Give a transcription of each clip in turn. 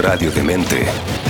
Radio Demente.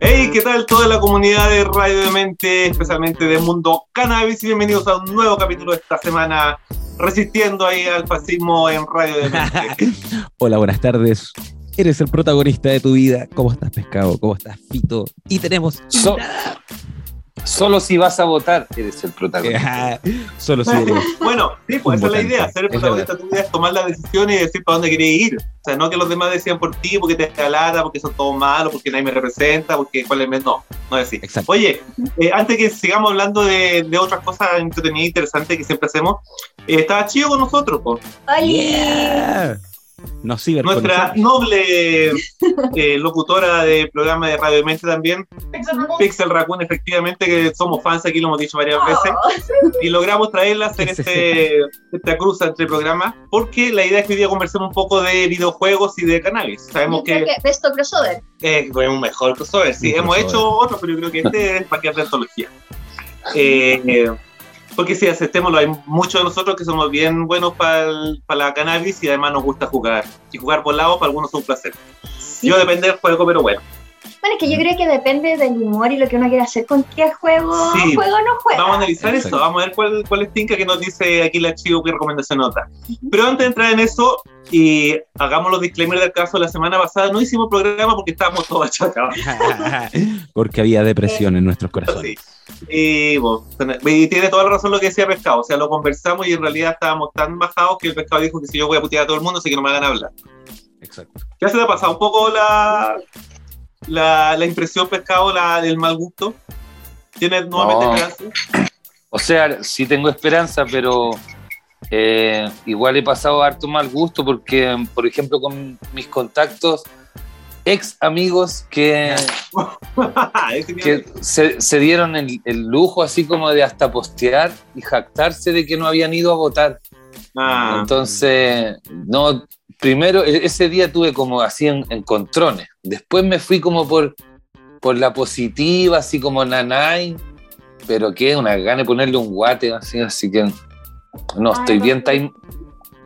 Hey, ¿qué tal toda la comunidad de Radio de Mente, especialmente de Mundo Cannabis? Y bienvenidos a un nuevo capítulo de esta semana, resistiendo ahí al fascismo en Radio de Mente. Hola, buenas tardes. Eres el protagonista de tu vida. ¿Cómo estás, pescado? ¿Cómo estás, Fito? Y tenemos. So- solo si vas a votar, eres el protagonista. Solo si eres. Bueno, sí, pues esa es la idea, ser el es protagonista de tu vida es tomar la decisión y decir para dónde querés ir. O sea, no que los demás decían por ti, porque te alara, porque son todos malos, porque nadie me representa, porque cuál es no, no es así. Exacto. Oye, eh, antes que sigamos hablando de, de otras cosas entretenidas e interesantes que siempre hacemos, eh, estaba chido con nosotros, po. Yeah. Nuestra noble eh, locutora de programa de Radio Mente también, Pixel Raccoon, efectivamente, que somos fans aquí, lo hemos dicho varias veces, y logramos traerla a hacer este, esta cruz entre programas, porque la idea es que hoy día conversemos un poco de videojuegos y de cannabis. Sabemos que que Besto Crossover. eh, fue un mejor crossover, sí, Un hemos crossover. hecho otros, pero yo creo que este es para que de antología. Eh, eh, porque si aceptémoslo, hay muchos de nosotros que somos bien buenos para la cannabis y además nos gusta jugar. Y jugar volado para algunos es un placer. Sí. Yo depende del juego, pero bueno. Bueno, es que yo creo que depende del humor y lo que uno quiera hacer con qué juego Sí. juego o no juega. Vamos a analizar Exacto. esto, vamos a ver cuál, cuál es Tinka que nos dice aquí el archivo, qué recomendación nota. Pero antes de entrar en eso, y hagamos los disclaimers del caso, la semana pasada no hicimos programa porque estábamos todos achacados. Porque había depresión en nuestros corazones. Y, bueno, y tiene toda la razón lo que decía Pescado, o sea, lo conversamos y en realidad estábamos tan bajados que el Pescado dijo que si yo voy a putear a todo el mundo, así que no me hagan hablar. Exacto. ¿Ya se te ha pasado un poco la, la, la impresión, Pescado, la, del mal gusto? ¿Tienes nuevamente No. esperanza? O sea, sí tengo esperanza, pero eh, igual he pasado harto mal gusto porque, por ejemplo, con mis contactos, ex amigos que, que se, se dieron el, el lujo así como de hasta postear y jactarse de que no habían ido a votar. Ah, Entonces, no, primero e- ese día tuve como así en, encontrones. Después me fui como por, por la positiva, así como nanay, pero que una gana de ponerle un guate, así, así que no, estoy bien time,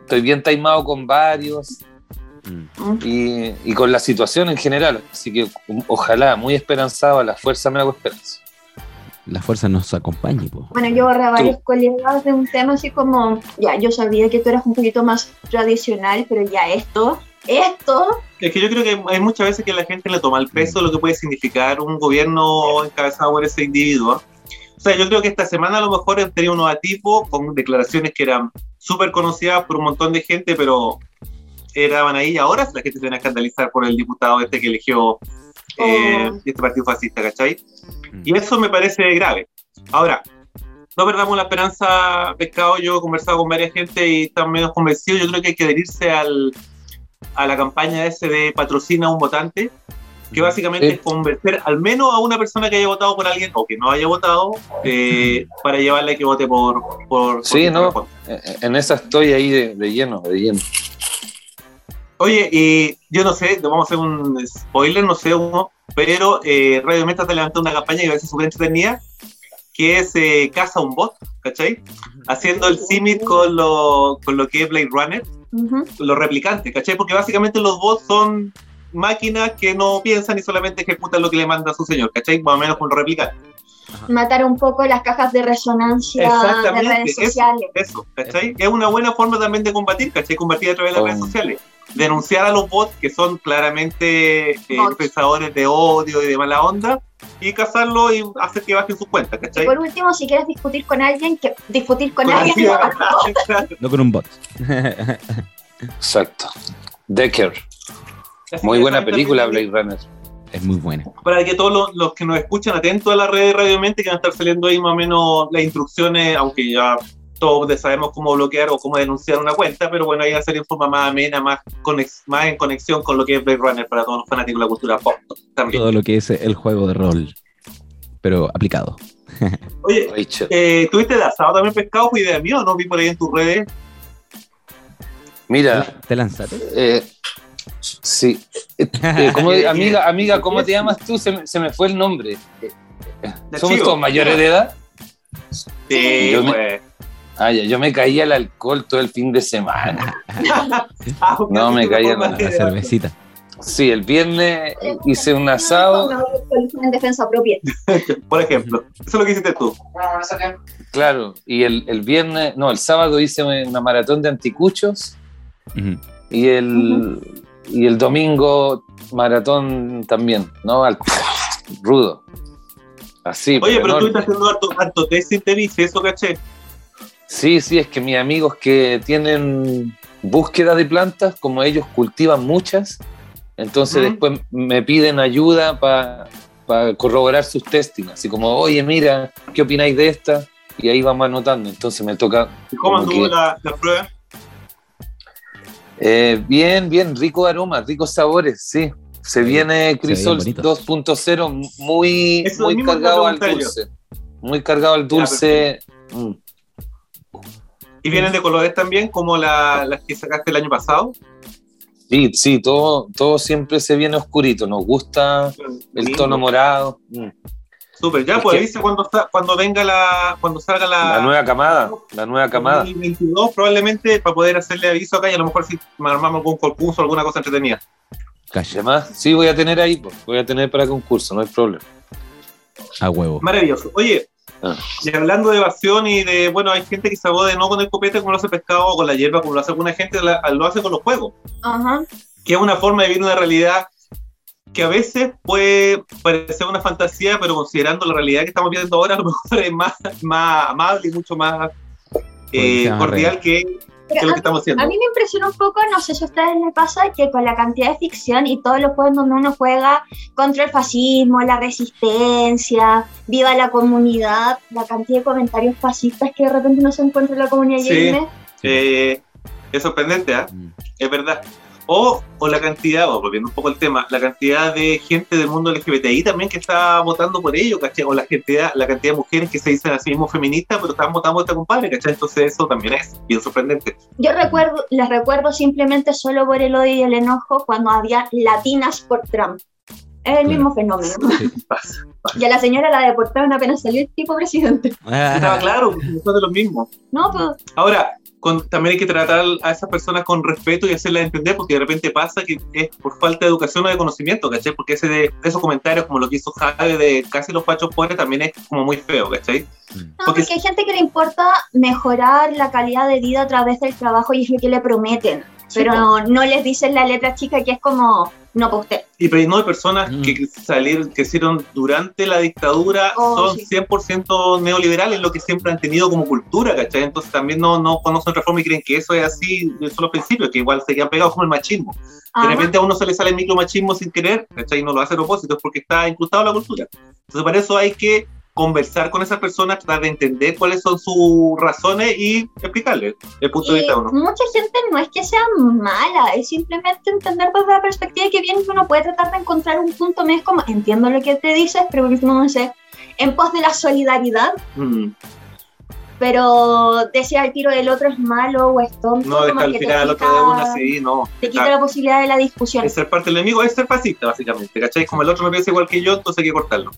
estoy bien timado con varios Mm. y, y con la situación en general. Así que um, ojalá, muy esperanzado, a la fuerza me hago esperanza. La fuerza nos acompañe, po. Bueno, yo borré a varios colegas de un tema así como, ya, yo sabía que tú eras un poquito más tradicional, pero ya esto, esto, Es que yo creo que hay muchas veces que la gente le toma el peso de lo que puede significar un gobierno encabezado por ese individuo. O sea, yo creo que esta semana a lo mejor tenido unos atisbos con declaraciones que eran súper conocidas por un montón de gente, pero eran ahí y ahora la gente se viene a escandalizar por el diputado este que eligió eh, Oh. este partido fascista, ¿cachai? Mm. Y eso me parece grave. Ahora, no perdamos la esperanza, pescado. Yo he conversado con varias gente y están menos convencidos. Yo creo que hay que adherirse al, a la campaña ese de patrocina a un votante, que básicamente Sí. es convencer al menos a una persona que haya votado por alguien o que no haya votado eh, para llevarle a que vote por. por Sí, ¿no? corresponde. Eh, En esa estoy ahí de, de lleno, de lleno. Oye, y yo no sé, vamos a hacer un spoiler, no sé, uno, pero eh, Radio Meta te levantó una campaña que a veces súper entretenida, que es eh, Caza un Bot, ¿cachai? Haciendo el símil con lo, con lo que es Blade Runner, ujú, los replicantes, ¿cachai? Porque básicamente los bots son máquinas que no piensan y solamente ejecutan lo que le manda su señor, ¿cachai? Más o menos con los replicantes. matar un poco las cajas de resonancia de redes eso. sociales. Eso, ¿cachai? Es una buena forma también de combatir, ¿cachai? Combatir a través de las Oh. redes sociales. Denunciar a los bots que son claramente eh, pensadores de odio y de mala onda y cazarlos y hacer que bajen sus cuentas, Y ¿cachai? por último, si quieres discutir con alguien, que discutir con, Con alguien. alguien. No con un bot. Exacto. Decker. Muy buena película, Blade Runner. Es muy buena. Para que todos los, los que nos escuchan atentos a la red de Radio Mente, que van a estar saliendo ahí más o menos las instrucciones, aunque ya todos sabemos cómo bloquear o cómo denunciar una cuenta, pero bueno, ahí va a ser en forma más amena, más, conex- más en conexión con lo que es Blade Runner para todos los fanáticos de la cultura pop también. Todo lo que es el juego de rol, pero aplicado. Oye, eh, ¿tuviste de asado también pescado? ¿Fue idea mía o no? Vi por ahí en tus redes. Mira, ¿Te lanzaste? eh, sí. Eh, eh, ¿cómo- amiga, amiga, ¿cómo te llamas tú? Se me, se me fue el nombre. Eh, La ¿Somos todos mayores de edad? Sí, Yo me- pues. Ah, ya, yo me caía al alcohol todo el fin de semana. No, me caía La de- cervecita. Sí, el viernes hice un asado. En defensa propia. Por ejemplo, eso es lo que hiciste tú. Claro, y el, el viernes, no, el sábado hice una maratón de anticuchos y el, y el domingo maratón también, ¿no? Al, rudo. Así. Oye, pero tú estás haciendo harto, harto test sin te dice eso, caché. Sí, sí, es que mis amigos que tienen búsqueda de plantas, como ellos cultivan muchas, entonces después me piden ayuda para corroborar sus testings, así como, oye, mira, ¿qué opináis de esta? Y ahí vamos anotando, entonces me toca... ¿Y ¿Cómo anduvo que- la, la prueba? Eh, bien, bien, rico aroma, ricos sabores, sí. Se Sí, viene Crisol bien 2.0 muy, muy cargado al yo. dulce. Muy cargado al dulce. Mm. ¿Y vienen de colores también, como la- las que sacaste el año pasado? Sí, sí, todo, todo siempre se viene oscurito. Nos gusta el tono morado. Mm. Súper, ya, Es pues dice cuando, cuando venga la, cuando salga la, La nueva camada, la nueva camada. 2022, probablemente para poder hacerle aviso acá y a lo mejor si armamos algún concurso, alguna cosa entretenida. Además, sí, voy a tener ahí, pues, voy a tener para concurso, no hay problema. A huevo. Maravilloso. Oye, Ah. y hablando de evasión y de, bueno, hay gente que se de no con el copete como lo hace pescado o con la hierba, como lo hace alguna gente, la- lo hace con los juegos. Ajá. que es una forma de vivir una realidad que a veces puede parecer una fantasía, pero considerando la realidad que estamos viendo ahora, a lo mejor es más, más amable y mucho más eh, cordial real. que, lo que estamos haciendo. a mí me impresiona un poco, no sé si a ustedes les pasa, que con la cantidad de ficción y todos los juegos donde uno juega contra el fascismo, la resistencia, viva la comunidad, la cantidad de comentarios fascistas que de repente uno se encuentra en la comunidad Sí. Eh, es sorprendente. Mm. es verdad. O, o la cantidad, o volviendo un poco al tema, la cantidad de gente del mundo LGBTI también que está votando por ello, ¿cachai? O la cantidad, la cantidad de mujeres que se dicen a sí mismos feministas, pero están votando por este compadre, ¿cachai? Entonces eso también es bien sorprendente. Yo recuerdo, les recuerdo simplemente solo por el odio y el enojo cuando había latinas por Trump. Es el mismo fenómeno. Sí. Pasa. Y a la señora la deportaron apenas salió el tipo presidente. Estaba claro, son de lo mismo. No, pues Ahora, con- también hay que tratar a esas personas con respeto y hacerlas entender, porque de repente pasa que es por falta de educación o de conocimiento, ¿cachai? Porque ese de, esos comentarios, como lo que hizo Javi de casi los pachos pobres, también es como muy feo, ¿cachai? Mm. No, Porque- porque hay gente que le importa mejorar la calidad de vida a través del trabajo y es lo que le prometen. Pero no, les dicen la letra chica que es como, no para usted. Y pero no de personas Mm. que salieron, que hicieron durante la dictadura, Oh, son sí. 100% neoliberales, lo que siempre han tenido como cultura, ¿cachai? Entonces también no, no conocen otra forma y creen que eso es así de solo principios, que igual se quedan pegados como el machismo. De repente a uno se le sale el micromachismo sin querer, ¿cachai? Y no lo hace a propósito, es porque está incrustado en la cultura. Entonces para eso hay que conversar con esas personas, tratar de entender cuáles son sus razones y explicarles el punto de vista uno. mucha gente no es que sea mala, es simplemente entender desde la perspectiva que bien que uno puede tratar de encontrar un punto medio, como entiendo lo que te dices, pero por último no sé, en pos de la solidaridad, Mm. Pero decía el tiro del otro es malo o es tonto, No deja como al que te final al otro de quita- una así, no. te quita la posibilidad de la discusión. Es ser parte del enemigo, es ser fascista, básicamente, ¿cachai? Como el otro no piensa igual que yo, entonces hay que cortarlo.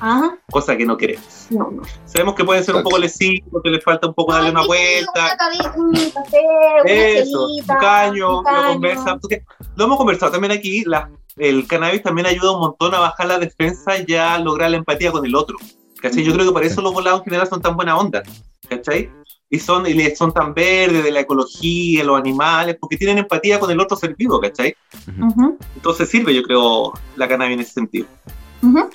Ajá, Cosa que no queremos. no, no. Sabemos que pueden ser un poco lesivos, que les falta un poco darle una sí, vuelta. Una cabeza, un café, una Eso, celita, un caño, un una caño. conversa. Porque lo hemos conversado también aquí, la- el cannabis también ayuda un montón a bajar la defensa y a lograr la empatía con el otro. ¿Cachai? Yo creo que por eso los volados en general son tan buena onda. ¿Cachai? Y son, y son tan verdes de la ecología, los animales, porque tienen empatía con el otro ser vivo, ¿cachai? Ujú. Entonces sirve, yo creo, la cannabis en ese sentido. Ujú.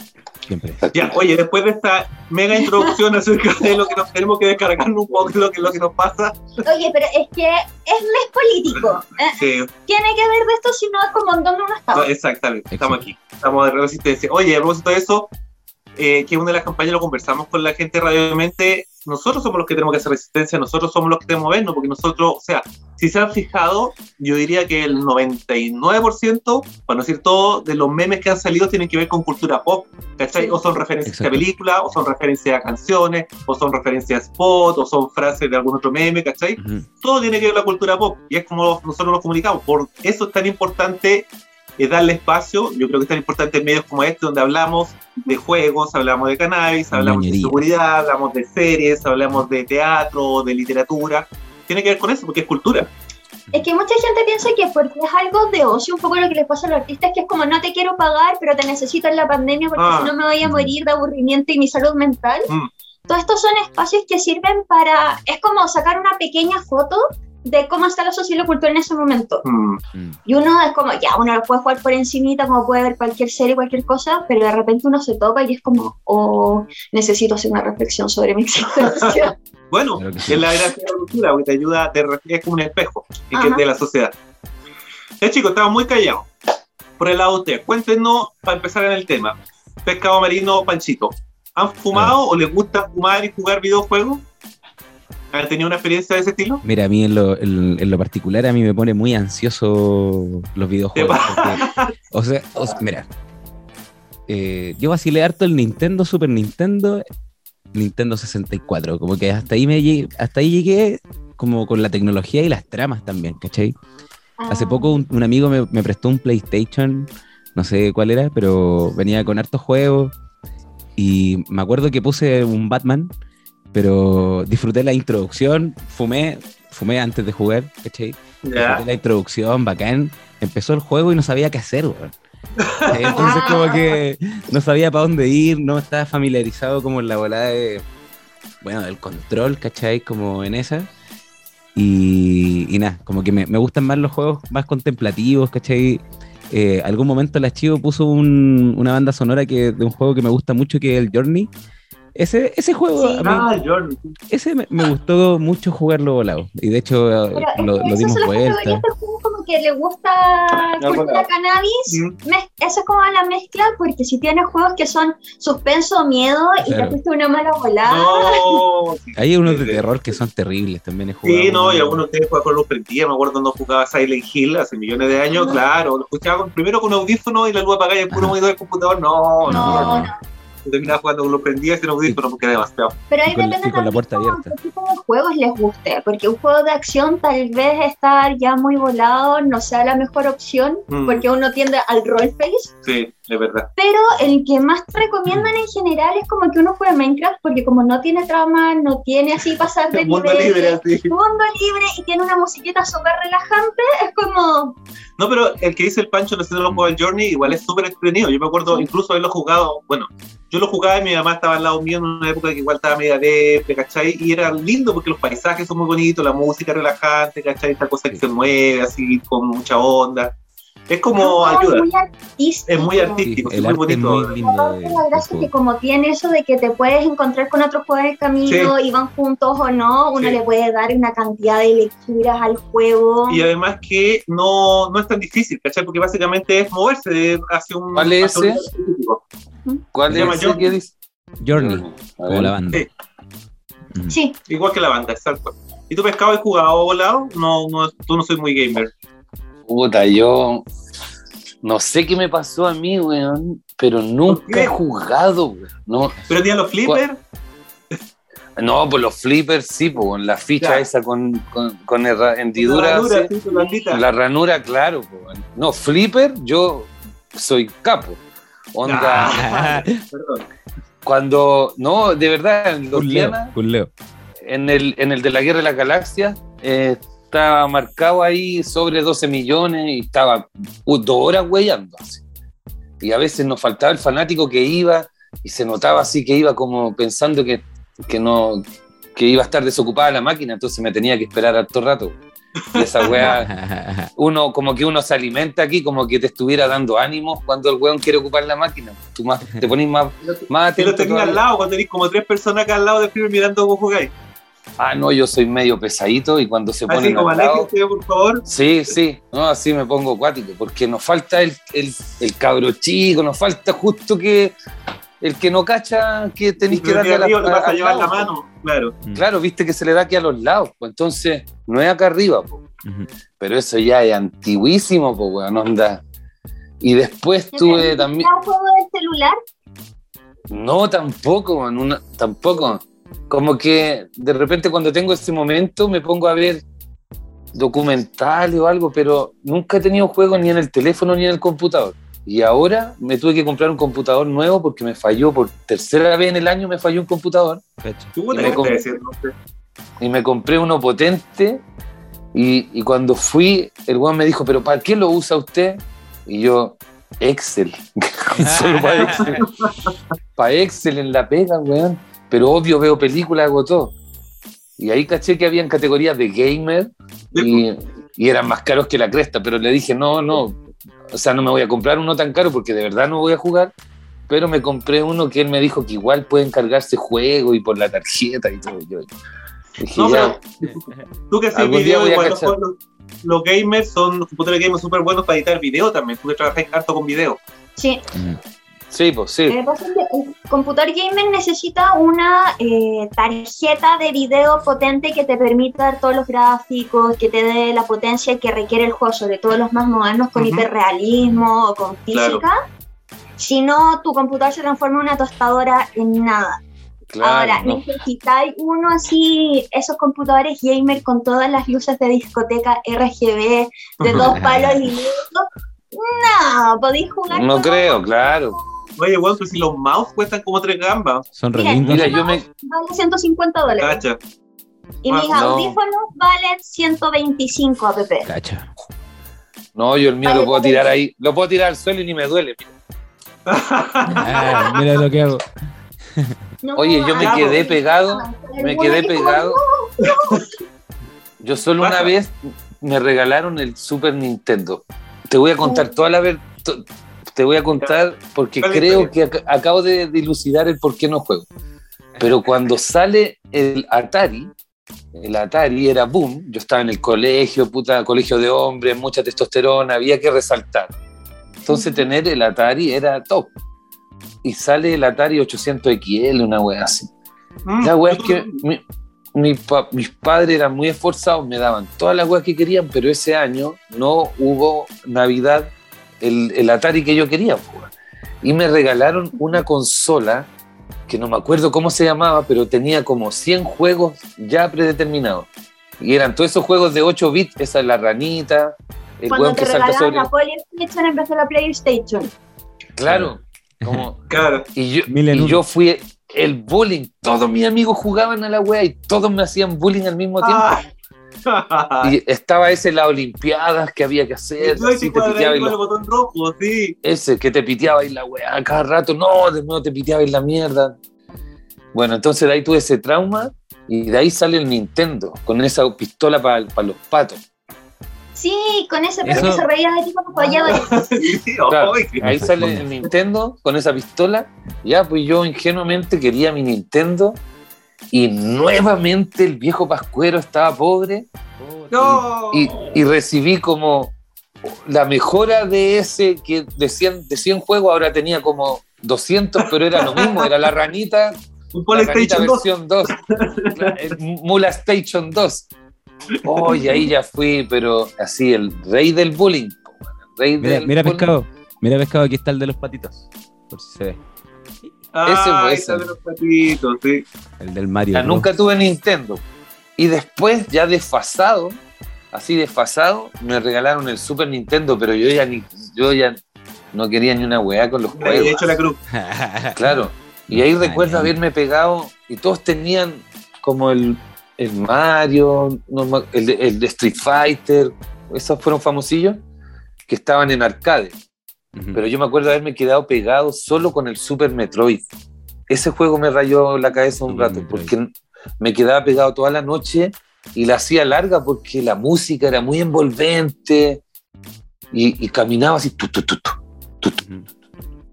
Siempre. Ya, oye, después de esta mega introducción acerca de lo que nos tenemos que descargarnos un poco de lo que, lo que nos pasa, Oye, pero es que es mes político. ¿eh? sí, Tiene que ver de esto, si no es como en donde uno no, estaba. exactamente, estamos aquí, estamos de resistencia. Oye, a propósito de eso, eh, que una de las campañas lo conversamos con la gente de Radio Mente, nosotros somos los que tenemos que hacer resistencia, nosotros somos los que tenemos que movernos, porque nosotros, o sea, si se han fijado, yo diría que el 99%, para no decir todo, de los memes que han salido tienen que ver con cultura pop, ¿cachai? O son referencias Exacto. a películas, o son referencias a canciones, o son referencias a spot, o son frases de algún otro meme, ¿cachai? Ujú. todo tiene que ver con la cultura pop y es como nosotros nos comunicamos. Por eso es tan importante eh, darle espacio. Yo creo que es tan importante en medios como este, donde hablamos de juegos, hablamos de cannabis, hablamos Ñoñería. de seguridad, hablamos de series, hablamos de teatro, de literatura. Tiene que ver con eso, porque es cultura. Es que mucha gente piensa que porque es algo de ocio, un poco lo que les pasa a los artistas, que es como no te quiero pagar, pero te necesito en la pandemia porque Ah. si no me voy a morir de aburrimiento y mi salud mental. Mm. Todos estos son espacios que sirven para, es como sacar una pequeña foto de cómo está la sociedad y la cultura en ese momento. Mm. Mm. Y uno es como, ya, uno lo puede jugar por encimita, como puede ver cualquier serie, cualquier cosa, pero de repente uno se topa y es como, oh, necesito hacer una reflexión sobre mi existencia. Bueno, Claro sí. es la gracia de la cultura, porque te ayuda, te refleja es como un espejo en que- de la sociedad. Eh, chicos, estamos muy callados. Por el lado de ustedes, cuéntenos, para empezar en el tema, pescado marino, panchito. ¿Han fumado o les gusta fumar y jugar videojuegos? ¿Han tenido una experiencia de ese estilo? Mira, a mí en lo, en- en lo particular a mí me pone muy ansioso los videojuegos. porque, o sea, o sea, mira, eh, yo vacilé harto el Nintendo, Super Nintendo, Nintendo 64, como que hasta ahí me llegué, hasta ahí llegué como con la tecnología y las tramas también, ¿cachai? Hace Ah, poco un, un amigo me, me prestó un PlayStation, no sé cuál era, pero venía con hartos juegos. Y me acuerdo que puse un Batman, pero disfruté la introducción, fumé, fumé antes de jugar, ¿cachai? Disfruté Ya. la introducción, bacán. Empezó el juego y no sabía qué hacer, weón. Entonces como que no sabía para dónde ir, no estaba familiarizado como en la volada de, bueno, del control, ¿cachai? Como en esa. Y, y nada, como que me, me gustan más los juegos más contemplativos, ¿cachai? Eh, algún momento la Chivo puso un- una banda sonora que, de un juego que me gusta mucho, que es el Journey. Ese, ese juego, Sí. mí- Ah, John. ese me, me gustó mucho jugarlo volado. Y de hecho eh, pero es lo, lo dimos vuelta. de juegos como que le gusta No, cultura cannabis. Mm. Eso es como la mezcla, porque si tienes juegos que son suspenso, miedo y Claro. te fuiste una mala volada. No, Hay unos de terror que son terribles, también he jugado. Sí, no, y algunos ustedes juegan con los prendía. Me acuerdo cuando jugaba Silent Hill hace millones de años, claro. Lo escuchaba con- primero con audífono y la luz apagada y el puro monitor del computador. No, no, No, no. no. Yo terminaba jugando con los prendía sin audífono porque era demasiado. Pero ahí Y con- depende y con la puerta como abierta. qué tipo de juegos les guste, porque un juego de acción tal vez estar ya muy volado no sea la mejor opción, Mm. porque uno tiende al roleplace, Sí, es verdad. pero el que más te recomiendan en general es como que uno juegue Minecraft, porque como no tiene trama, no tiene así pasar de Mundo nivel, libre, así. mundo libre y tiene una musiquita súper relajante, es como, No, pero el que dice el Pancho, no lo jugó el Journey, igual es súper entretenido. Yo me acuerdo incluso haberlo jugado, bueno, yo lo jugaba y mi mamá estaba al lado mío en una época que igual estaba media de, ¿cachai? Y era lindo porque los paisajes son muy bonitos, la música relajante, ¿cachai? Esta cosa que se mueve así con mucha onda. Es como como ayuda, muy artístico. es muy Sí, artístico, es el muy arte es bonito. muy lindo. De- la gracia es que como tiene eso de que te puedes encontrar con otros juegos camino y van juntos o no, uno Sí. le puede dar una cantidad de lecturas al juego. Y además que no, no es tan difícil, ¿cachai? Porque básicamente es moverse hacia un... ¿Cuál es un ese? ¿Cuál Se es llama ese Journey. que dice? Journey, como la banda. Sí. Mm. Sí, Igual que la banda, exacto. ¿Y tu pescado has jugado volado? No, no, tú no soy muy gamer. Puta, yo no sé qué me pasó a mí, weón, pero ¿Por nunca he jugado, weón. No, Pero tenía los flippers. no, pues los flippers sí, pues la ficha Ya. esa con, con, con hendidura, La ranura, sí. sí, con la ranura, claro, pues, weón. No, flipper, yo soy capo. Onda, Ah, perdón. cuando, no, de verdad, en los Leo, Leo. en el, en el de la Guerra de las Galaxias, eh, estaba marcado ahí sobre 12 millones y estaba dos horas huellando. así. Y a veces nos faltaba el fanático que iba y se notaba así que iba como pensando que, que no que iba a estar desocupada la máquina, entonces me tenía que esperar harto rato. Y esa weá, uno, como que uno se alimenta aquí, como que te estuviera dando ánimos cuando el weón quiere ocupar la máquina. Tú más, te pones más, más atento tenías al todavía. lado, cuando tenéis como tres personas acá al lado de Freeman mirando cómo jugáis. Ah, no, yo soy medio pesadito y cuando se Así ponen como al lado. por favor. Sí, sí, no, así me pongo acuático, porque nos falta el, el, el cabro chico, nos falta justo que el que no cacha que tenéis que darle a la, arriba te vas a al llevar lado, la mano, claro. Claro, viste que se le da aquí a los lados, pues entonces no es acá arriba, po. Ujú. pero eso ya es antiguísimo, pues weón, onda. Y después tuve también. ¿Un juego de celular? No, tampoco, man, una- tampoco. Como que de repente cuando tengo ese momento me pongo a ver documentales o algo, pero nunca he tenido juegos ni en el teléfono ni en el computador. Y ahora me tuve que comprar un computador nuevo porque me falló por tercera vez en el año, me falló un computador Cacha. ¿Tú Y me y compré uno potente y, y cuando fui, el weón me dijo, pero ¿para qué lo usa usted? Y yo, Excel. Solo para Excel. Para Excel en la pega, weón. Pero obvio veo películas, hago todo. Y ahí caché que habían categorías de gamer y, y eran más caros que la cresta, pero le dije, no, no, o sea, no me voy a comprar uno tan caro porque de verdad no voy a jugar, pero me compré uno que él me dijo que igual pueden cargarse juego y por la tarjeta y todo. Yo dije, No, ya, pero tú que día video, voy igual los, cachar. los, los gamers son, los computadores gamers súper buenos para editar video también. Tú que trabajáis harto con video. Sí. Ujú. Sí, pues sí. Que el computador gamer necesita una eh, tarjeta de video potente que te permita dar todos los gráficos, que te dé la potencia que requiere el juego, sobre todo los más modernos con Ujú. hiperrealismo o con Claro. física. Si no, tu computador se transforma en una tostadora en nada. Claro, Ahora, no. necesitáis uno así, esos computadores gamer con todas las luces de discoteca RGB, de dos palos y medio. No, podéis jugar. No con- creo, claro. Oye, bueno, pero si los mouse cuestan como tres gambas. Son re lindos. Mira, yo me. Vale 150 dólares. Cacha. Y Ah, mis no. audífonos valen 125 app. Cacha. No, yo el mío Vale, lo puedo tirar ahí, lo puedo tirar al suelo y ni me duele. Ah, mira lo que hago. No, Oye, yo me quedé pues. pegado, me quedé pegado. Yo solo una vez me regalaron el Super Nintendo. Te voy a contar toda la verdad. Te voy a contar porque creo que ac- acabo de dilucidar el por qué no juego. Pero cuando sale el Atari, el Atari era boom. Yo estaba en el colegio, puta, colegio de hombres, mucha testosterona, había que resaltar. Entonces, tener el Atari era top. Y sale el Atari 800XL, una wea así. Mm, La wea es que mi- mi pa- mis padres eran muy esforzados, me daban todas las weas que querían, pero ese año no hubo Navidad el, el Atari que yo quería. po. Y me regalaron una consola que no me acuerdo cómo se llamaba, pero tenía como 100 juegos ya predeterminados. Y eran todos esos juegos de 8 bits, esa es la ranita, el Cuando te que salta sobre... la PlayStation de la PlayStation. Claro, como Claro. Y yo, y yo fui el bullying. Todos mis amigos jugaban a la wea y todos me hacían bullying al mismo tiempo. Ah. Y estaba ese las olimpiadas que había que hacer. Así te piteaba y con el la- botón rojo, sí. ese que te piteaba y la wea a cada rato. No, de nuevo te piteaba y la mierda. Bueno, entonces de ahí tuve ese trauma y de ahí sale el Nintendo con esa pistola para los patos. Sí, con ese perro Eso- que se reía de ti cuando fallaba. Sí, Claro, ahí sale el Nintendo con esa pistola. Ya, pues yo ingenuamente quería mi Nintendo y nuevamente el viejo Pascuero estaba pobre No. y, y recibí como la mejora de ese que de 100, de 100 juegos ahora tenía como 200, pero era lo mismo, era la ranita, Un la ranita PlayStation 2. versión 2, la- el Mula Station 2. Oh, y ahí ya fui, pero así, el rey del bullying. rey Mira, del mira bullying. pescado. Mira pescado, aquí está el de los patitos. Por si se ve. Ah, Ese fue de los patitos, sí. El del O Mario. sea, nunca tuve Nintendo. Y después, ya desfasado, así desfasado, me regalaron el Super Nintendo, pero yo ya ni, yo ya no quería ni una weá con los había juegos. hecho la cruz. Claro. Y ahí Ah, recuerdo haberme pegado y todos tenían como el, el Mario, me- el, de, el de Street Fighter, esos fueron famosillos que estaban en arcade. Pero yo me acuerdo haberme quedado pegado solo con el Super Metroid. Ese juego me rayó la cabeza un Super rato, Metroid. porque me quedaba pegado toda la noche y la hacía larga porque la música era muy envolvente y, y caminaba así. tu, tu, tu.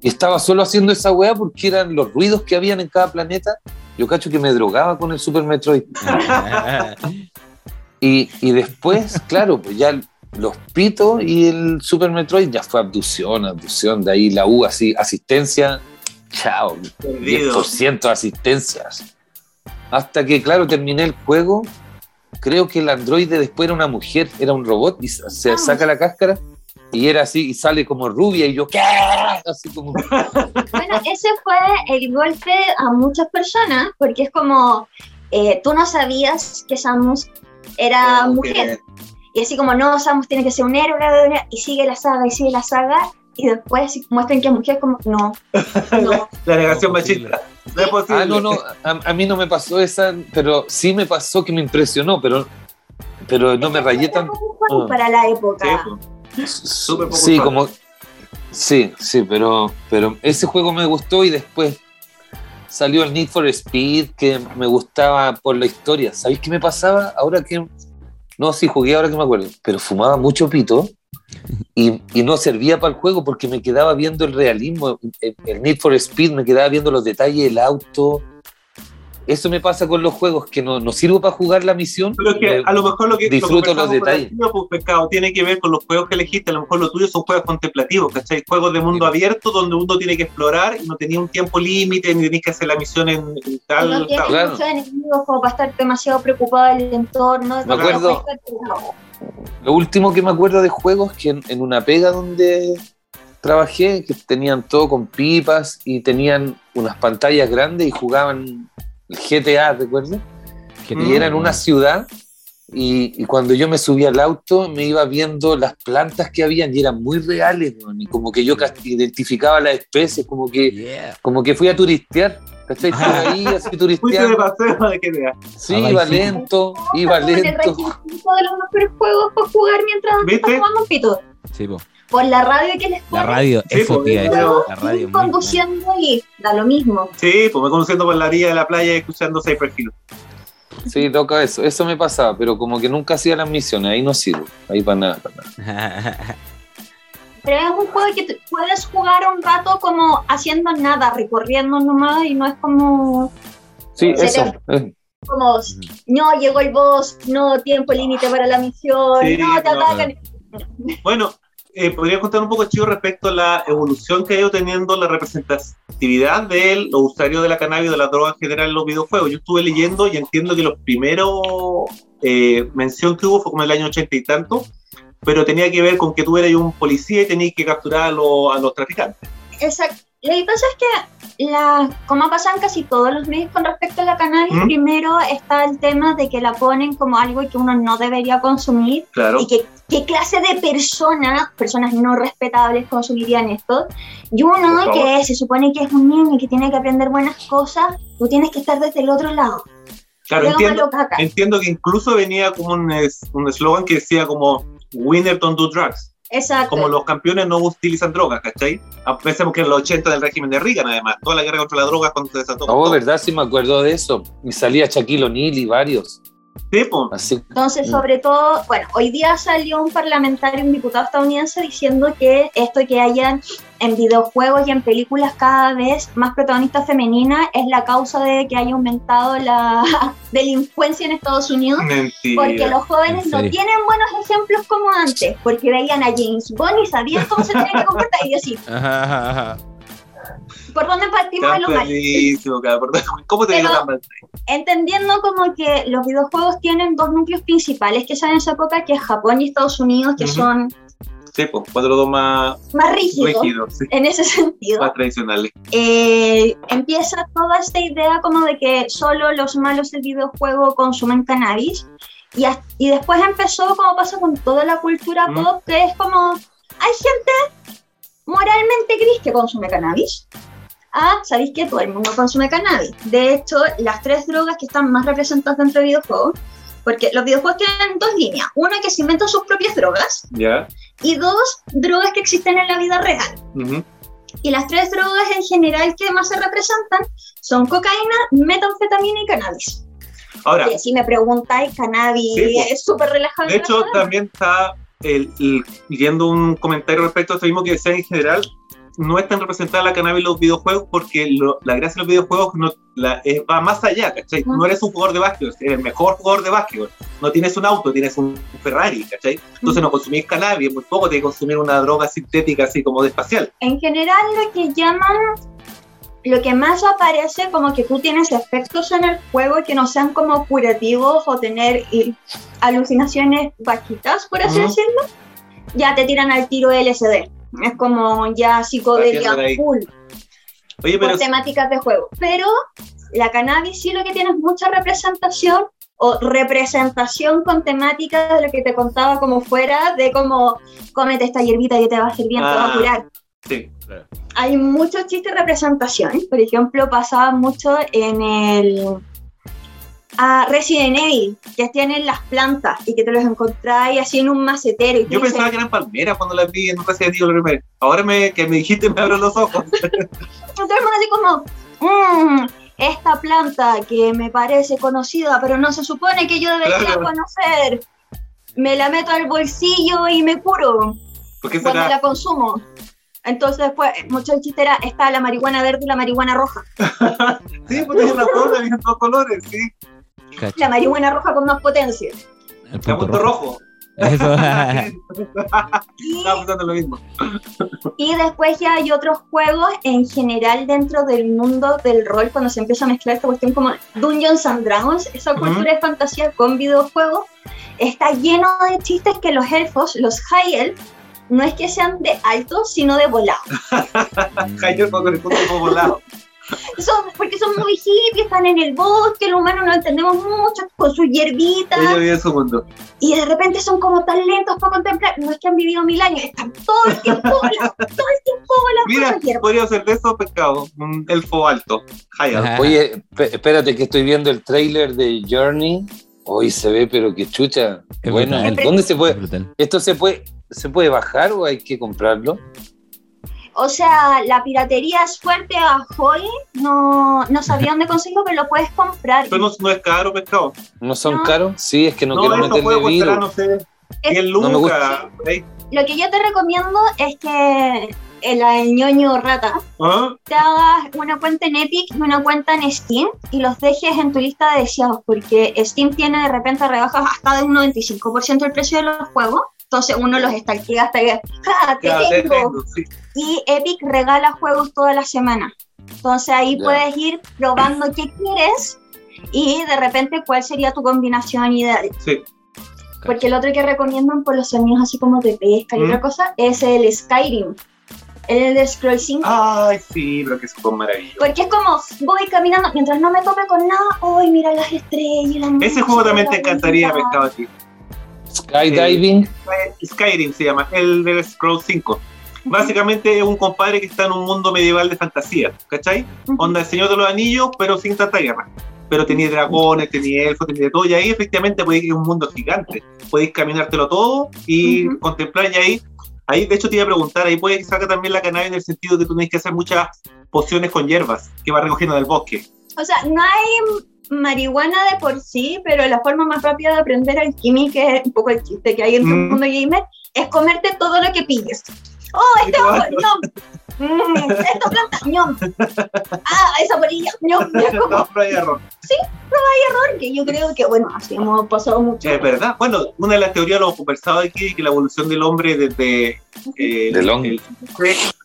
Y estaba solo haciendo esa weá porque eran los ruidos que habían en cada planeta. Yo cacho que me drogaba con el Super Metroid. Y, y después, claro, pues ya los pitos y el Super Metroid ya fue abducción, abducción. De ahí la U, así, asistencia, chao, Perdido. 10% de asistencias. Hasta que, claro, terminé el juego. Creo que el androide después era una mujer, era un robot y se Ah. saca la cáscara y era así y sale como rubia y yo, ¿qué? Así como, Bueno, ese fue el golpe a muchas personas, porque es como, eh, tú no sabías que Samus era mujer. Y así como, no, Samus tiene que ser un héroe, bla, bla, bla, y sigue la saga, y sigue la saga, y después muestran que es mujer, como, no, no. La negación No, machista. No es posible. Ah, no, no, a, a mí no me pasó esa, pero sí me pasó que me impresionó, pero, pero no me rayé tan... Bueno, Para la época. Sí. Súper poco Sí, como... Sí, sí, pero, pero ese juego me gustó y después salió el Need for Speed que me gustaba por la historia. ¿Sabéis qué me pasaba? Ahora que... No, sí, jugué ahora que me acuerdo, pero fumaba mucho pito y, no servía para el juego porque me quedaba viendo el realismo. El, el Need for Speed me quedaba viendo los detalles del auto. Eso me pasa con los juegos, que no, no sirvo para jugar la misión. Pero es que a lo mejor lo que disfruto lo los conversamos por detalles. encima, pues, pescado, tiene que ver con los juegos que elegiste. A lo mejor los tuyos son juegos contemplativos, ¿cachai? Juegos de mundo Sí. abierto donde uno tiene que explorar y no tenía un tiempo límite ni tenías que hacer la misión en, en tal. no tiene tal. Claro. muchos enemigos como para estar demasiado preocupado del entorno. Me acuerdo- Lo último que me acuerdo de juegos que en, en una pega donde trabajé, que tenían todo con pipas y tenían unas pantallas grandes y jugaban el GTA, ¿recuerdas? Que Mm. Y era en una ciudad y, y cuando yo me subía al auto me iba viendo las plantas que habían y eran muy reales, weón, y como que yo ca- identificaba las especies, como que, Yeah. como que fui a turistear. ¿Cachai? Estuve Ajá. ahí así turisteando. paseo de que vea. Sí, Ah, iba sí. lento, iba En el lento. de los mejores juegos para jugar mientras estás jugando un pito. Sí, po. Por la radio que les La ponen, radio, Sí, eso po, te iba a decir, pero- La radio. conduciendo y da lo mismo. Sí, pues me conociendo por la orilla de la playa y escuchando Cypher Hill. Sí, loca eso. Eso me pasaba, pero como que nunca hacía las misiones. Ahí no sirvo. Ahí para nada, para nada. Pero es un juego que te- puedes jugar un rato como haciendo nada, recorriendo nomás y no es como, Sí, eso. eh, como no llegó el boss, no tiempo límite para la misión, Sí, no te no, atacan. Bueno, eh, podría contar un poco, Chivo, respecto a la evolución que ha ido teniendo la representatividad de los usuarios de la cannabis, de la droga en general en los videojuegos. Yo estuve leyendo y entiendo que los primeros eh, mención que hubo fue como en el año ochenta y tanto, pero tenía que ver con que tú eras un policía y tenías que capturar a, los- a los traficantes. Exacto. Lo que pasa es que, la, como pasan casi todos los medios con respecto a la cannabis, ¿Mm? primero está el tema de que la ponen como algo que uno no debería consumir Claro. y que qué clase de personas, personas no respetables consumirían esto. Y uno que se supone que es un niño y que tiene que aprender buenas cosas, tú tienes que estar desde el otro lado. Claro, entiendo, entiendo que incluso venía como un es- un eslogan que decía como Winner don't do drugs. Exacto. Como los campeones no utilizan drogas, ¿cachai? Ah, Pensemos que en los 80 del régimen de Reagan, además, toda la guerra contra la droga cuando se desató. Oh, verdad, sí me acuerdo de eso. Y salía Shaquille O'Neal y varios. Sí. Así. Entonces, Mm. sobre todo, bueno, hoy día salió un parlamentario, un diputado estadounidense diciendo que esto que hayan en videojuegos y en películas cada vez más protagonistas femeninas es la causa de que haya aumentado la delincuencia en Estados Unidos. Mentira. Porque los jóvenes ¿En no tienen buenos ejemplos como antes, porque veían a James Bond y sabían cómo se tenían que comportar. Y yo sí, Ajá, ajá, ajá. ¿Por dónde partimos de lo mal? ¿Cómo te digo tan mal? entendiendo como que los videojuegos tienen dos núcleos principales que son en esa época, que es Japón y Estados Unidos, que Ujú. son Sí. Cuando los dos más más rígidos rígidos, sí, en ese sentido. más tradicionales. Eh, empieza toda esta idea como de que solo los malos del videojuego consumen cannabis. Y, y después empezó, como pasa con toda la cultura Mm. pop, que es como, hay gente moralmente gris que consume cannabis. Ah, ¿sabéis que todo el mundo consume cannabis? De hecho, las tres drogas que están más representadas dentro de videojuegos, porque los videojuegos tienen dos líneas. Una que se inventan sus propias drogas ¿Ya? y dos, drogas que existen en la vida real. Ujú. Y las tres drogas en general que más se representan son cocaína, metanfetamina y cannabis. Ahora, Oye, si me preguntáis, cannabis Sí, es súper relajante. de hecho, también está el, el- leyendo un comentario respecto a esto mismo que decía en general, no es tan representada la cannabis en los videojuegos porque lo- la gracia de los videojuegos no, la- eh, va más allá, ¿cachai? No eres un jugador de básquetbol, eres el mejor jugador de básquetbol. No tienes un auto, tienes un Ferrari, ¿cachai? Entonces no consumís cannabis, muy poco tienes que consumir una droga sintética así como de espacial. En general, lo que llaman, lo que más aparece como que tú tienes efectos en el juego que no sean como curativos o tener alucinaciones bajitas, por así Ujú. decirlo, ya te tiran al tiro LSD. Es como ya psicodelia full Oye, pero por temáticas de juego. Pero la cannabis sí lo que tiene es mucha representación o representación con temática de lo que te contaba como fuera de como cómete esta hierbita que te va a hacer bien, te va Ah. a curar. sí, hay muchos chistes de representación. Por ejemplo, pasaba mucho en el a Resident Evil, que tienen las plantas y que te los encontráis así en un macetero. Y yo pensaba que eran palmeras cuando las vi en un Resident Evil primero. Ahora me, que me dijiste me abro los ojos. mundo así como, "Mm, esta planta que me parece conocida, pero no se supone que yo debería Claro. conocer. Me la meto al bolsillo y me curo Porque cuando será la consumo. Entonces, después, mucho el chiste era, está la marihuana verde y la marihuana roja. Sí, pues tiene razón, había dos colores, sí. La marihuana roja con más potencia. el La punto rojo. Eso. Y, Estaba pensando lo mismo. y después ya hay otros juegos en general dentro del mundo del rol, cuando se empieza a mezclar esta cuestión como Dungeons and Dragons, esa cultura de fantasía con videojuegos, está lleno de chistes que los elfos, los high elf, no es que sean de altos, sino de volados. Jairo con el punto como volado. Son, porque son muy hippies, están en el bosque, los humanos no entendemos mucho, con sus hierbitas, Ella vive en su mundo. y de repente son como tan lentos para contemplar. No es que han vivido mil años, están todo el tiempo volados, todo el tiempo volados con Mira, podría ser de eso pescado. Un elfo alto. Ajá. Oye, espérate que estoy viendo el trailer de Journey. Hoy se ve, pero qué chucha. Es bueno, brutal. ¿dónde se puede? ¿Esto se puede, se puede bajar o hay que comprarlo? O sea, la piratería es fuerte a Hoy, no, no sabía dónde conseguirlo, pero lo puedes comprar. No, no es caro pescado. ¿No son No. caros? Sí, es que no, No, quiero meterle puede costar, virus. no sé, Es- 10 No me gusta. Lo que yo te recomiendo es que el, el ñoño rata ¿Ah? te hagas una cuenta en Epic y una cuenta en Steam y los dejes en tu lista de deseados, porque Steam tiene de repente rebajas hasta de un 95% el precio de los juegos. Entonces uno los stalkea hasta que, ¡ja! Te Ya, te tengo. tengo, sí. Y Epic regala juegos toda la semana. Entonces ahí puedes ir probando qué quieres y de repente cuál sería tu combinación ideal. Sí. Porque el otro que recomiendan por los sonidos así como de pesca y ¿Mm? otra cosa es el Skyrim. El de Scroll 5. Ay, sí, pero que es súper maravilloso. Porque es como voy caminando mientras no me tope con nada. ¡Ay, mira las estrellas! la Ese juego también te encantaría, pescado aquí. Skydiving. Skyrim se llama, el del Scroll 5. Básicamente es un compadre que está en un mundo medieval de fantasía, ¿cachai? Onda el Señor de los Anillos, pero sin tanta guerra. Pero tenía dragones, tenía elfos, tenía de todo, y ahí efectivamente podéis ir a un mundo gigante. Podéis caminártelo todo y Ujú. contemplar, y ahí, ahí de hecho te iba a preguntar, ahí puede que salga también la cannabis en el sentido que tú tenés que hacer muchas pociones con hierbas que vas recogiendo del bosque. O sea, no hay marihuana de por sí, pero la forma más rápida de aprender alquimia, que es un poco el chiste que hay en el Mm. mundo gamer, es comerte todo lo que pilles. ¡Oh, este hongo! ¡Ñom! Mm, ¡Esta planta! ¡Ñom! ¡Ah, esa polilla! ¡Ñom! Es como No, pero hay error. error que yo creo que, bueno, así hemos pasado mucho. Es verdad. Bueno, una de las teorías lo hemos conversado aquí, que la evolución del hombre desde eh, Del hongo. el-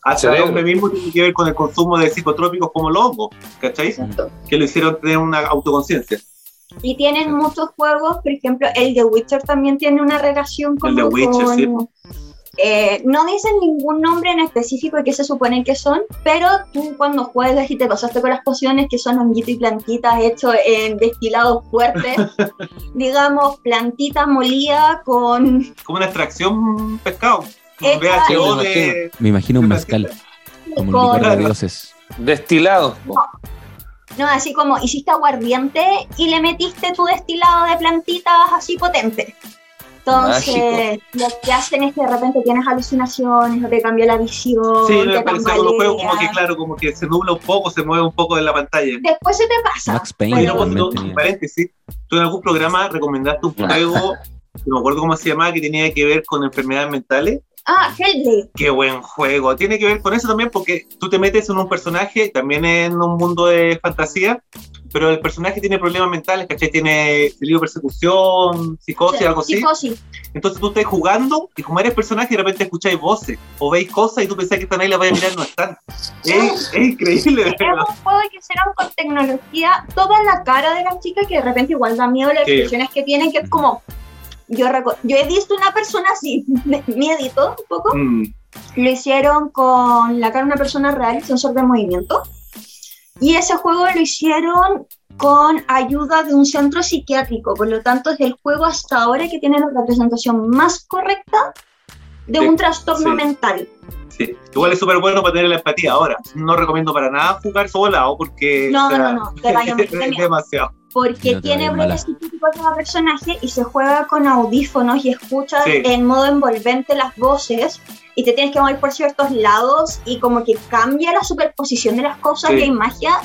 hasta el hombre mismo tiene que ver con el consumo de psicotrópicos como los hongos, ¿cachai? Exacto. Que lo hicieron tener una autoconciencia. Y tienen muchos juegos, por ejemplo, el de Witcher también tiene una relación como El de Witcher, con... sí. Eh, no dicen ningún nombre en específico de qué se supone que son, pero tú cuando juegas y te pasaste con las pociones que son honguitos y plantitas hechos en destilados fuertes, digamos, plantita molida con... Como una extracción pescado. Esta- VHO Sí, me de. Me imagino un mezcal, como un con licor de dioses. Destilado. po. no, así como hiciste aguardiente y le metiste tu destilado de plantitas así potente. Entonces, lo que hacen es que de repente tienes alucinaciones, o te cambia la visión. Sí, me parece algunos juegos como que, claro, como que se nubla un poco, se mueve un poco de la pantalla. Después se te pasa. Max Payne Oye, Pero- no, también no, tenía. un paréntesis, tú en algún programa recomendaste un juego, no me acuerdo cómo se llamaba, que tenía que ver con enfermedades mentales. Ah, Hellblade. Qué buen juego. Tiene que ver con eso también porque tú te metes en un personaje, también en un mundo de fantasía, pero el personaje tiene problemas mentales, ¿cachai? Tiene de persecución, psicosis, algo así. Psicosis. Entonces tú estás jugando y como eres personaje, de repente escucháis voces o veis cosas y tú pensás que están ahí, las vais a mirar, no están. Es, es increíble, Es verdad. un juego que hicieron con tecnología, toda la cara de la chica que de repente igual da miedo las expresiones que tienen, que es como. Yo, yo he visto una persona así, miedito un poco. Mm, Lo hicieron con la cara de una persona real, sensor de movimiento. Y ese juego lo hicieron con ayuda de un centro psiquiátrico. Por lo tanto, es el juego hasta ahora que tiene la representación más correcta de Sí, un trastorno sí. mental. sí. Igual es súper bueno para tener la empatía. Ahora, no recomiendo para nada jugar solado porque No, o sea, no, no, te vaya a meter es miedo. demasiado. Porque No tiene brotes psicóticos cada personaje y se juega con audífonos y escuchas Sí. en modo envolvente las voces y te tienes que mover por ciertos lados y como que cambia la superposición de las cosas Sí. y hay magia.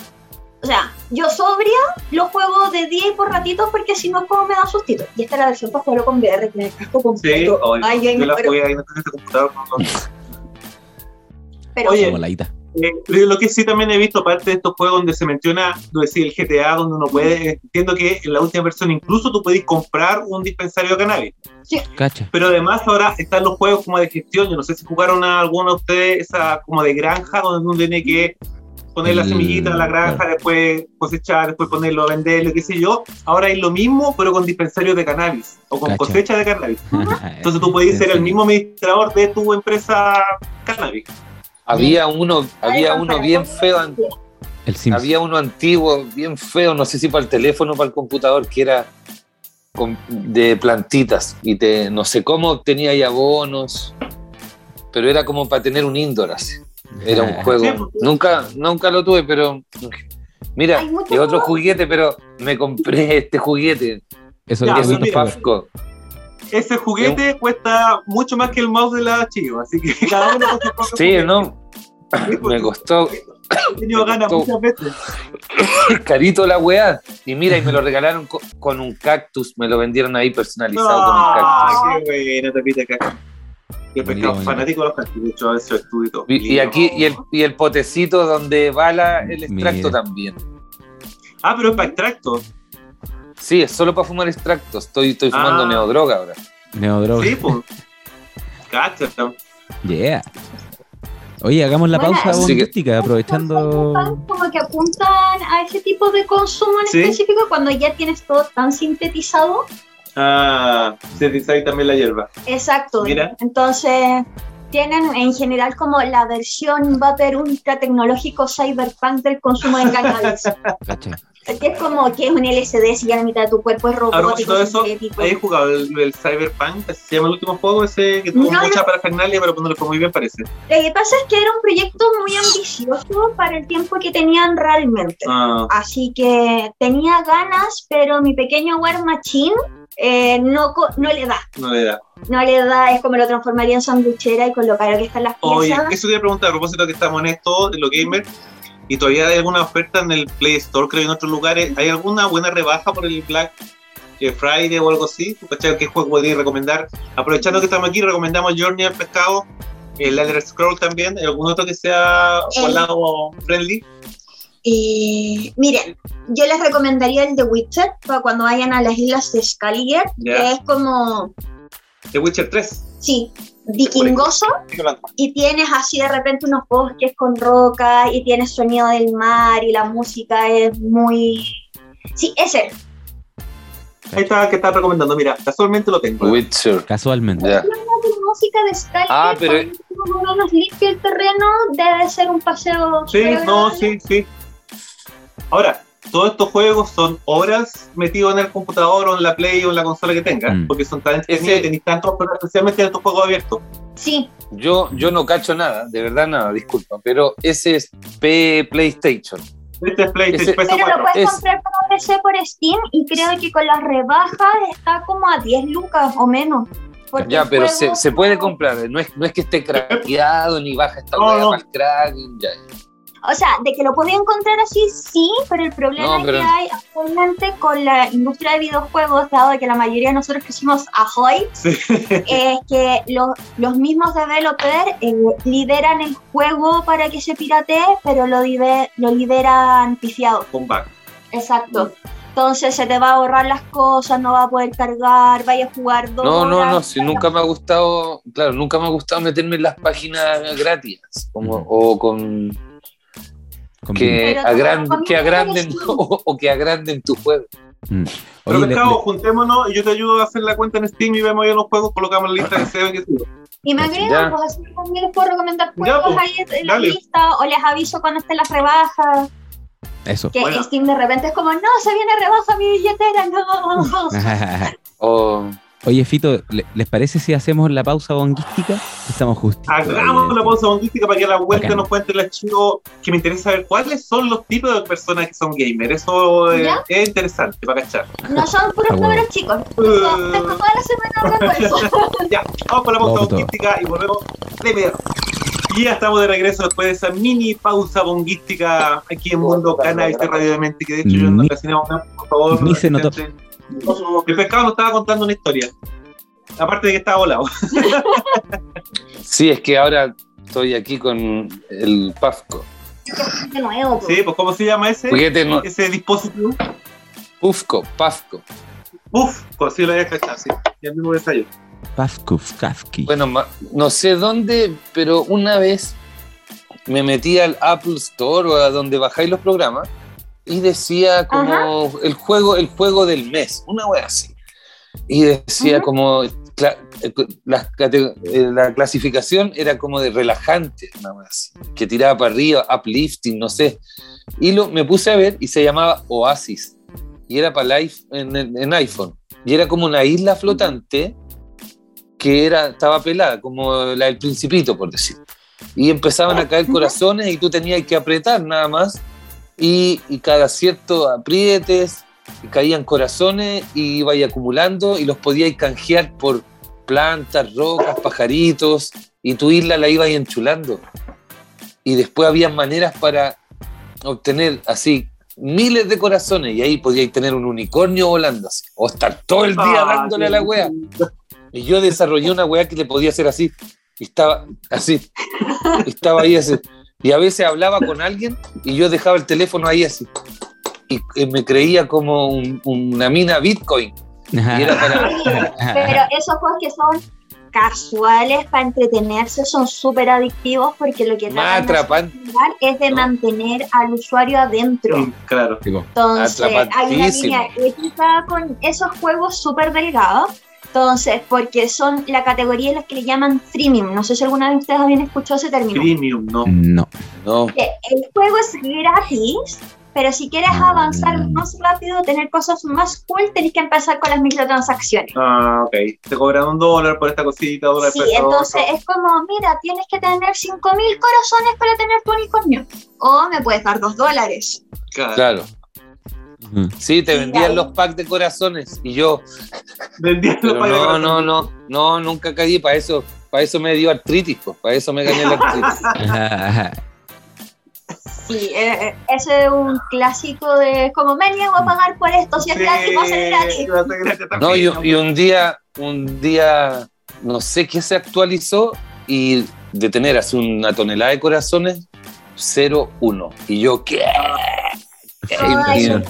O sea, yo sobria lo juego de día y por ratitos porque si no juego me da sustito. Y esta es la versión para jugarlo con VR, con el casco Sí, completo. oye, Ay, yo yo me la jugué ahí en este computador. Pero Oye. Eh, pero lo que sí también he visto, aparte de estos juegos donde se menciona, lo decía el GTA, donde uno puede, entiendo que en la última versión incluso tú podés comprar un dispensario de cannabis. Cacha. Pero además ahora están los juegos como de gestión, yo no sé si jugaron a alguno de ustedes, esa como de granja, donde uno tiene que poner la semillita en la granja, claro. después cosechar, después ponerlo a venderlo, qué sé yo. Ahora hay lo mismo, pero con dispensarios de cannabis, o con Cacha. cosecha de cannabis. Entonces tú puedes ser el mismo administrador de tu empresa cannabis. Había uno, había uno bien feo, an- El Sims. había uno antiguo, bien feo, no sé si para el teléfono o para el computador, que era con- de plantitas. Y te, no sé cómo obtenía ahí abonos, pero era como para tener un indoor así. Era un Sí, juego. porque- Nunca, nunca lo tuve, pero mira, es otro juguete, pero me compré este juguete. Eso Ya, que es un Pafco. Ese juguete cuesta mucho más que el mouse de la chiva, así que cada uno con su propio Sí, juguete. ¿no? Sí, Me costó He tenido ganas costó- muchas veces. carito la weá. Y mira, y me lo regalaron co- con, un cactus, me lo vendieron ahí personalizado con un cactus. Ah, qué bueno, te pide acá. Yo pescado fanático de los cactus, de hecho, eso estudio y todo. Y, y aquí, y el, y el potecito donde va la- el extracto Mira. también. Ah, pero es para extracto. Sí, es solo para fumar extracto. Estoy, estoy fumando Ah. neodroga ahora. Neodroga. Sí, pues. Cacha. Yeah. Oye, hagamos la Bueno, pausa así que- aprovechando. como que apuntan a ese tipo de consumo en Sí. específico cuando ya tienes todo tan sintetizado Ah, dice ahí también la hierba. Exacto. Mira. Entonces, tienen en general como la versión Vapor Ultra tecnológico cyberpunk del consumo de cannabis. Que es como que es un LCD si ya la mitad de tu cuerpo es robótico, propósito de eso. ¿has jugado el, el Cyberpunk? ¿Así se llama el último juego? Ese que tuvo No, mucha parafernalia, pero no le fue muy bien, parece. Lo que pasa es que era un proyecto muy ambicioso para el tiempo que tenían realmente. Ah, Así que tenía ganas, pero mi pequeño War Machine eh, no, no le da. no le da. No le da, es como lo transformaría en sanduchera y con lo caro que están las Oye, piezas. eso te iba a preguntar a propósito que estamos en esto, de los gamers, y todavía hay alguna oferta en el Play Store, creo, en otros lugares. ¿Hay alguna buena rebaja por el Black eh, Friday o algo así? ¿Qué juego podrías recomendar? Aprovechando que estamos aquí, recomendamos Journey al pescado, el Elder Scroll también, ¿algún otro que sea por El- lado friendly? Eh, miren, yo les recomendaría el de Witcher para cuando vayan a las islas de Skellige, Ya. que es como, The Witcher 3. sí, vikingoso y tienes así de repente unos bosques con rocas y tienes sonido del mar y la música es muy... Sí, ese. Ahí está, que estás recomendando. Mira, casualmente lo tengo. Witcher. Casualmente. La música de Skype, Ah, pero- cuando más o menos limpio el terreno, debe ser un paseo. Sí, no, sí, sí. Ahora, todos estos juegos son horas metidos en el computador o en la Play o en la consola que tengas, Mm. porque son tan entretenidos, tenéis tantos, pero especialmente en estos juegos abiertos. Sí, Yo, yo no cacho nada, de verdad nada, disculpa, pero ese es P PlayStation. Este es PlayStation Ese- Pero lo puedes Es- comprar para PC por Steam y creo que con las rebajas está como a 10 lucas o menos. Porque Ya, pero juego- se, se puede comprar, no es, no es que esté craqueado ni baja esta No, no. el crack. ya. O sea, de que lo podía encontrar así, sí, pero el problema No, pero- que hay actualmente con la industria de videojuegos, dado que la mayoría de nosotros que hicimos Ahoy, Sí. es que los, los mismos developers eh, lideran el juego para que se piratee, pero lo, libe- lo lideran pifiado. Con back. Exacto. Entonces se te va a borrar las cosas, no va a poder cargar, vaya a jugar dos No, no, no, si nunca me ha gustado, claro, nunca me ha gustado meterme en las páginas gratis, como, o Con- que, que agranden que sí. o, o que agranden tu juego. Mm. Pero Oye, le- pescado, le- juntémonos y yo te ayudo a hacer la cuenta en Steam y vemos ya los juegos, colocamos la lista de SEO sé yo. Y me Ya. agregan, pues así también les puedo recomendar Ya, juegos pues, ahí en la dale. lista, o les aviso cuando estén las rebajas. Eso. Que Bueno. Steam de repente es como, no, se viene rebaja mi billetera, no. O, Oye, Fito, ¿le- ¿les parece si hacemos la pausa bonguística? Estamos justo. Hagamos la pausa bonguística para que a la vuelta Bacán. nos cuente el archivo que me interesa saber cuáles son los tipos de personas que son gamers. Eso eh, ¿Ya? es interesante para cachar. No son puros Ah, bueno. números chicos. Tengo tengo toda la semana hablando de eso. Ya, vamos con la pausa bonguística y volvemos de inmediato. Y ya estamos de regreso después de esa mini pausa bonguística aquí en Mundo Cannabis Radio de Mente, que de hecho yo no Ni- casi no, por favor. ni se notó. El pescado nos estaba contando una historia. Aparte de que estaba volado. sí, es que ahora estoy aquí con el Pafco. De nuevo. Sí, pues ¿cómo se llama ese? No- Ese dispositivo. Pufco, Pafco. Uf, pues sí lo había cachado, sí. Y el mismo desayuno. Pafkufkafki. Bueno, ma- no sé dónde, pero una vez me metí al Apple Store o a donde bajáis los programas y decía como el juego, el juego del mes, una wea así. Y decía como cla- eh, la, eh, la clasificación era como de relajante, una wea así, que tiraba para arriba, uplifting, no sé. Y lo, me puse a ver y se llamaba Oasis. Y era para live en iPhone. Y era como una isla flotante que era, estaba pelada, como la del principito, por decir. Y empezaban a caer corazones y tú tenías que apretar nada más. Y, y cada cierto aprietes, caían corazones y ibas acumulando y los podías canjear por plantas, rocas, pajaritos y tu isla la ibas enchulando. Y después había maneras para obtener así miles de corazones y ahí podíais tener un unicornio volando así, o estar todo el día Ah, dándole a la wea. Y yo desarrollé una weá que le podía hacer así. Y estaba así. Y estaba ahí así. Y a veces hablaba con alguien y yo dejaba el teléfono ahí así. Y, y me creía como un- una mina Bitcoin. Y era para. Pero esos juegos que son casuales para entretenerse son súper adictivos porque lo que tratan es de ¿no? mantener al usuario adentro. Claro. Entonces, hay una línea ética con esos juegos súper delgados. Entonces, porque son la categoría en la que le llaman freemium. No sé si alguna de ustedes habían escuchado ese término. Premium, ¿no? No. No. Que El juego es gratis, pero si quieres Ah. avanzar más rápido, tener cosas más cool, tenés que empezar con las microtransacciones. Ah, ok. Te cobran un dólar por esta cosita, dólar Sí, por esta entonces es como, mira, tienes que tener 5.000 corazones para tener tu unicornio. O me puedes dar 2 dólares. Claro. Claro. Ujú. Sí, te vendían los packs de corazones. Y yo. Vendían los no, de no, no. No, nunca caí. Para eso, para eso me dio artritis. Pues. Para eso me gané la artritis. Sí, eh, eh, ese es un clásico de como me niego a pagar por esto, si es gratis, va a ser gratis. va a ser gratis No, y, y un día, un día, no sé qué se actualizó y de tener así una tonelada de corazones, 0-1. Y yo, ¿qué? Ah, Y- y- eso.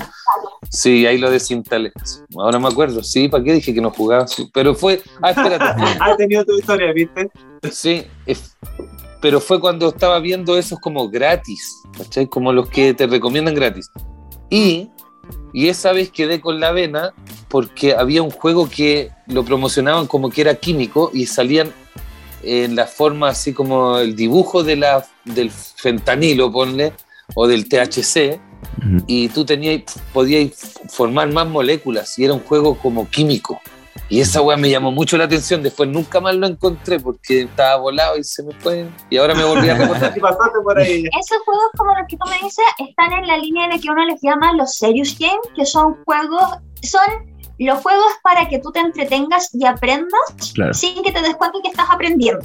Sí, ahí lo desinstalé. Ahora me acuerdo, sí, ¿para qué dije que no jugaba? Pero fue, ah, espérate, fue- Ha tenido tu historia, ¿viste? sí, es- pero fue cuando estaba viendo esos como gratis, ¿cachai? Como los que te recomiendan gratis. Y, y esa vez quedé con la vena porque había un juego que lo promocionaban como que era químico y salían en la forma así como el dibujo de la, del fentanilo, ponle, o del THC, Y tú tenías, podías formar más moléculas y era un juego como químico. Y esa weá me llamó mucho la atención. Después nunca más lo encontré porque estaba volado y se me fue. Y ahora me volví a recordar. ¿Qué pasaste por ahí? Esos juegos, como los que tú me dices, están en la línea de que uno les llama los serious games, que son juegos, son los juegos para que tú te entretengas y aprendas Claro. sin que te des cuenta que estás aprendiendo.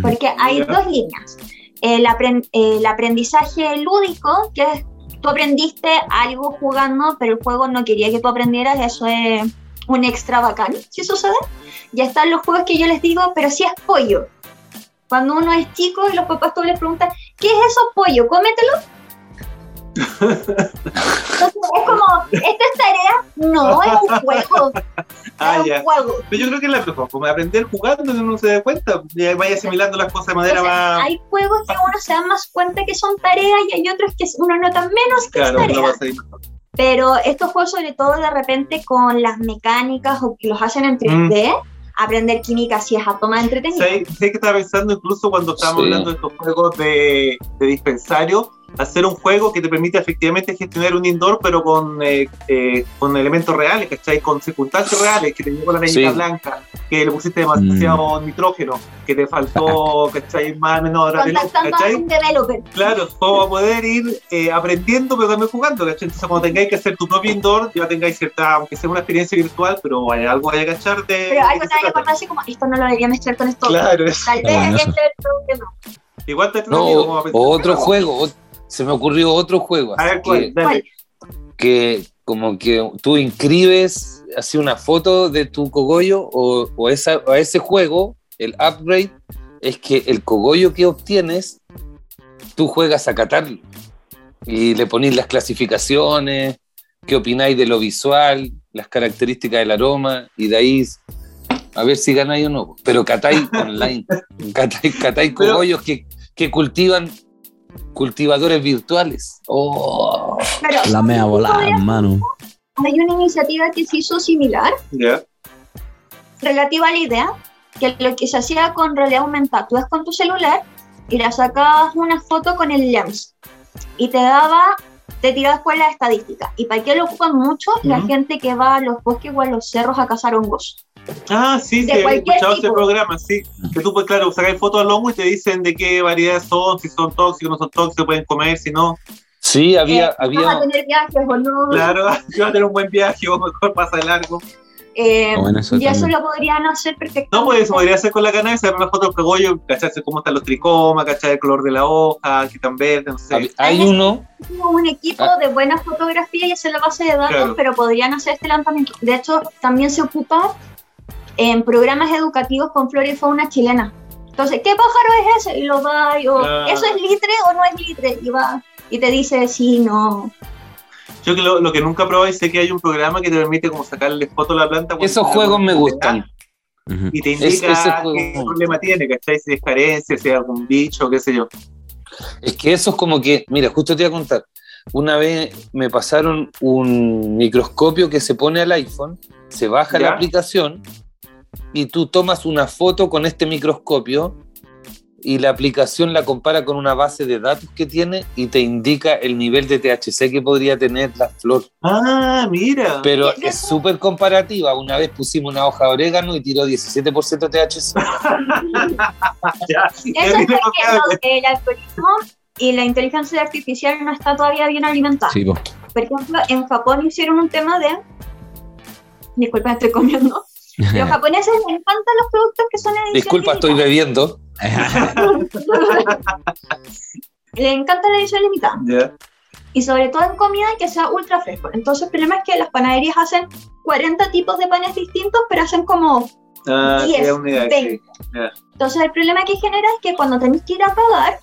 Porque hay dos líneas. El, el aprendizaje lúdico, que es tú aprendiste algo jugando, pero el juego no quería que tú aprendieras, eso es un extra bacán, si sucede. Y están los juegos que yo les digo, pero si es pollo. Cuando uno es chico y los papás tú les preguntan, ¿qué es eso pollo? ¿Cómetelo? Entonces es como, ¿esta es tarea? No, es un juego. Ah, es ya. un juego. Pero yo creo que es la mejor forma de aprender jugando, uno se dé cuenta. Vaya asimilando las cosas de manera Entonces, más. hay juegos que uno se da más cuenta que son tareas y hay otros que uno nota menos que Claro, es tarea. mejor. Pero estos juegos, sobre todo de repente con las mecánicas o que los hacen en 3D, aprender química sí es a toma. ¿Sabes sé que estaba pensando incluso cuando estábamos Sí. hablando de estos juegos de, de dispensario? Hacer un juego que te permite efectivamente gestionar un indoor, pero con, eh, eh, con elementos reales, ¿cachai? Con circunstancias reales, que te llegó la rayita Sí. blanca, que le pusiste demasiado nitrógeno, que te faltó, ¿cachai? Más o menos de luz, ¿cachai? Claro, como a poder ir eh, aprendiendo, pero también jugando, ¿cachai? Entonces, cuando tengáis que hacer tu propio indoor, ya tengáis cierta, aunque sea una experiencia virtual, pero hay algo vaya a cachar de. Pero algo te hay que así como, esto no lo debería mezclar con esto. Claro. Tal vez bueno este eso. es el problema. Igual te No, como a pensar. o otro juego. Se me ocurrió otro juego. A ver, ¿cuál? que, Dale. que como que tú inscribes así una foto de tu cogollo o, o esa, o ese juego, el upgrade, es que el cogollo que obtienes, tú juegas a catarlo. Y le ponís las clasificaciones, qué opináis de lo visual, las características del aroma, y de ahí a ver si ganáis o no. Pero catáis online, catáis, cogollos que, que cultivan cultivadores virtuales. Oh. Pero La mea volada, hermano. hay una iniciativa que se hizo similar, Ya. relativa a la idea, que lo que se hacía con realidad aumentada, tú vas con tu celular y le sacabas una foto con el lens y te daba, te tiraba después las estadísticas. ¿Y para qué lo ocupan mucho? La gente que va a los bosques o a los cerros a cazar hongos. Ah, sí, sí, De he cualquier escuchado ese tipo. programa, sí. Que tú, pues claro, sacáis fotos al hongo y te dicen de qué variedades son, si son tóxicos, no son tóxicos, pueden comer, si no. Sí, había, Eh, había, ¿Vas a tener viajes o no? Claro, yo voy a tener un buen viaje o mejor pasa de largo. Eh, bueno eso y eso lo podrían hacer perfectamente. No, pues eso podría ser con la cannabis, sacar una foto del cogollo, cacharse cómo están los tricomas, cachar el color de la hoja, que tan verde, no sé. hab- hay uno, un equipo Ah. de buena fotografía y hacer la base de datos, Claro. pero podrían hacer este lanzamiento. De hecho, también se ocupa en programas educativos con flora y fauna chilena. Entonces, ¿qué pájaro es ese? Y lo va, y, o, Ah. ¿eso es litre o no es litre? Y va, y te dice sí, no. Yo que lo, lo que nunca probé sé que hay un programa que te permite como sacarle foto a la planta. esos juegos me gustan. Y te indica qué problema tiene, ¿cachai? Si es carencia, si es algún bicho, qué sé yo. Es que eso es como que, mira, justo te iba a contar. Una vez me pasaron un microscopio que se pone al iPhone, se baja ¿Ya? la aplicación y tú tomas una foto con este microscopio y la aplicación la compara con una base de datos que tiene y te indica el nivel de THC que podría tener la flor. Ah, mira. Pero ¿Qué es súper comparativa. Una vez pusimos una hoja de orégano y tiró 17% THC. Ya, Eso es porque no, el algoritmo y la inteligencia artificial no está todavía bien alimentada. Sí, po. Por ejemplo, en Japón hicieron un tema de... Disculpa, estoy comiendo. Los japoneses les encantan los productos que son edición Disculpa, estoy bebiendo. Les encanta la edición limitada. Y sobre todo en comida que sea ultra fresco. Entonces el problema es que las panaderías hacen 40 tipos de panes distintos, pero hacen como... Ah, sí, Diez, es una idea. veinte. sí. Ya. Entonces el problema que genera es que cuando tenés que ir a pagar,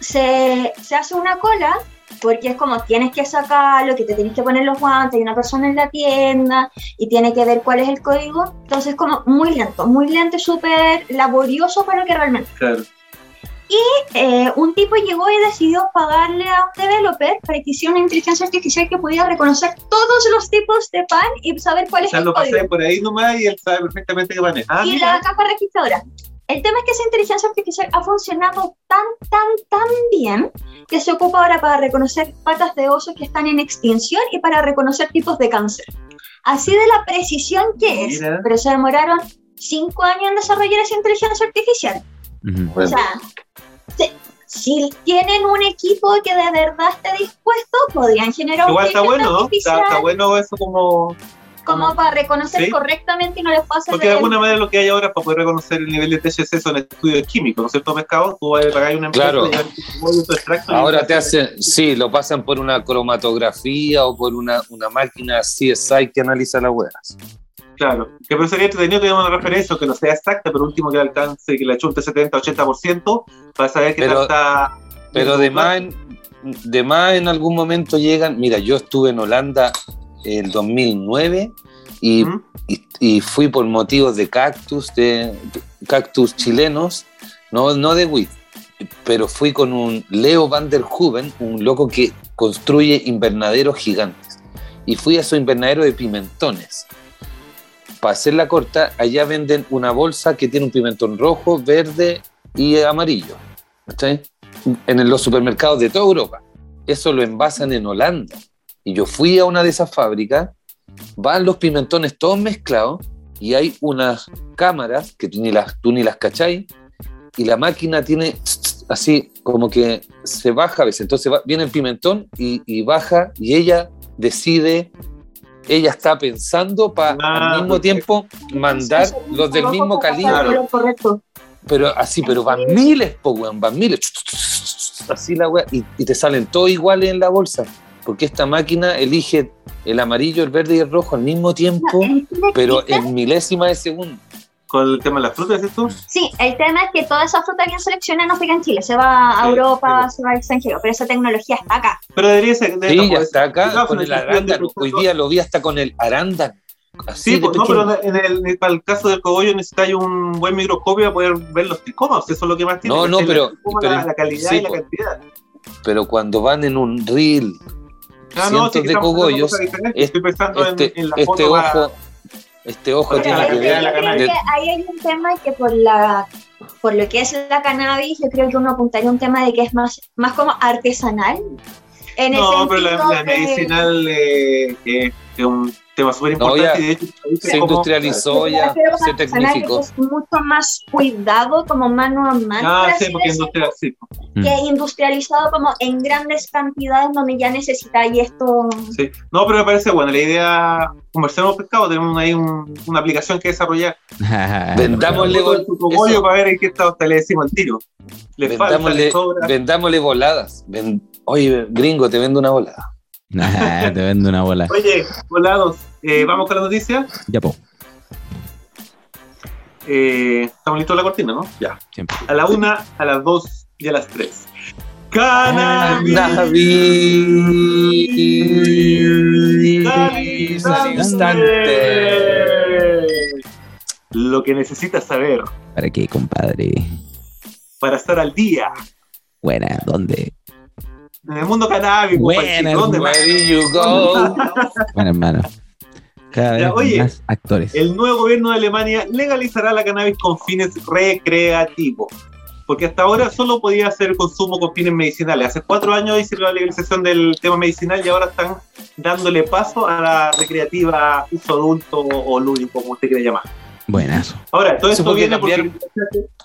se, se hace una cola, porque es como tienes que sacarlo, que te tenés que poner los guantes, hay una persona en la tienda y tiene que ver cuál es el código. Entonces como muy lento, muy lento y súper laborioso para lo que realmente. Claro. eh, un tipo llegó y decidió pagarle a un developer para que hiciera una inteligencia artificial que pudiera reconocer todos los tipos de pan y saber cuál O es sea, el lo código. pasé por ahí nomás y él sabe perfectamente qué van es. Ah, y mira. la caja registradora. El tema es que esa inteligencia artificial ha funcionado tan, tan, tan bien que se ocupa ahora para reconocer patas de oso que están en extinción y para reconocer tipos de cáncer. así de la precisión que es, Mira. pero se demoraron cinco años en desarrollar esa inteligencia artificial. O sea, si, si tienen un equipo que de verdad esté dispuesto, podrían generar Igual un está bueno, ¿no? Está bueno eso como... como para reconocer Sí. correctamente y no les pasa Porque de alguna manera lo que hay ahora para poder reconocer el nivel de THC son estudios químicos, ¿no es cierto, pescado? Tú vas a pagar una empresa Claro. y tu extracto Ahora te hace- hacen, sí, lo pasan por una cromatografía o por una, una máquina CSI que analiza las huevas. Claro, que pero sería entretenido tener una referencia que no sea exacta, pero último que alcance, que le achunte 70-80% para saber qué Pero- está. Pero de más, en, de más en algún momento llegan, mira, yo estuve en Holanda el 2009 y, ¿Mm? y, y fui por motivos de cactus, de, de cactus chilenos, no, no de WIT, pero fui con un Leo van der Hoeven, un loco que construye invernaderos gigantes. Y fui a su invernadero de pimentones. Para hacer la corta, allá venden una bolsa que tiene un pimentón rojo, verde y amarillo. ¿cachai? En los supermercados de toda Europa. Eso lo envasan en Holanda. Y yo fui a una de esas fábricas, van los pimentones todos mezclados y hay unas cámaras que tú ni las, tú ni las cachai y la máquina tiene así como que se baja a veces. Entonces va- viene el pimentón y, y baja y ella decide, ella está pensando para Ah, al mismo tiempo mandar los del mismo calibre. Correcto. Pero así, pero van miles, po, weón, van miles. Así la weá. Y, y te salen todos iguales en la bolsa. Porque esta máquina elige el amarillo, el verde y el rojo al mismo tiempo, pero en milésima de segundo. Con el tema de las frutas, ¿es tú? Sí, el tema es que toda esa fruta bien seleccionada no se queda en Chile, se va a Sí, Europa, sí. se va al extranjero, pero esa tecnología está acá. Pero debería ser. debería Sí, ya poder está acá con el arándano. Hoy día lo vi hasta con el arándano. Así Sí, pues, no, pero en el, en- para el caso del cogollo necesitáis un buen microscopio para poder ver los tricomas. Eso es lo que más tiene. No, que no, pero- pero- la, la calidad sí, y la pues. cantidad. Pero cuando van en un reel, Ah, cientos sí, que de cogollos, cosas diferentes. es- Estoy pensando en- este, en, la este foto para- ojo, este ojo tiene la que calidad de la ver. Yo creo cannabis. que ahí hay un tema que por la por lo que es la cannabis, yo creo que uno apuntaría a un tema de que es más, más como artesanal. En No, el pero la, la de- medicinal eh, eh, es un tema súper No, importante. ya, y de hecho, se como- industrializó ya, se tecnificó. Es mucho más cuidado, como mano a mano, Ah, sí, porque decirlo, industrial, sí. que industrializado como en grandes cantidades donde ya necesitáis esto. Sí. No, pero me parece buena la idea. Conversemos pescado, tenemos ahí un- una aplicación que desarrollar. Vendámosle, eso. para ver en qué estado está, le decimos al tiro. Le falta, vendámosle, le sobra. vendámosle voladas. Ven- Oye, gringo, te vendo una volada. Nah, te vendo una bola. Oye, volados, eh, vamos con la noticia. Ya, po. Eh, Estamos listos la cortina, ¿no? Ya. Siempre. A la una, a las dos y a las tres. ¡Cannabis! Cannabis al instante. Lo que necesitas saber ¿Para qué, compadre? para estar al día Buena, ¿dónde? En el mundo cannabis. Buena, compadre, ¿dónde más? Where you go? Bueno, hermano. Cada Ya, vez oye, más actores. El nuevo gobierno de Alemania legalizará la cannabis con fines recreativos. Porque hasta ahora solo podía hacer consumo con fines medicinales. Hace cuatro años hicieron la legalización del tema medicinal y ahora están dándole paso a la recreativa, uso adulto o lúdico, como usted quiera llamar. Buenazo. Ahora, todo esto porque viene porque cambiaron-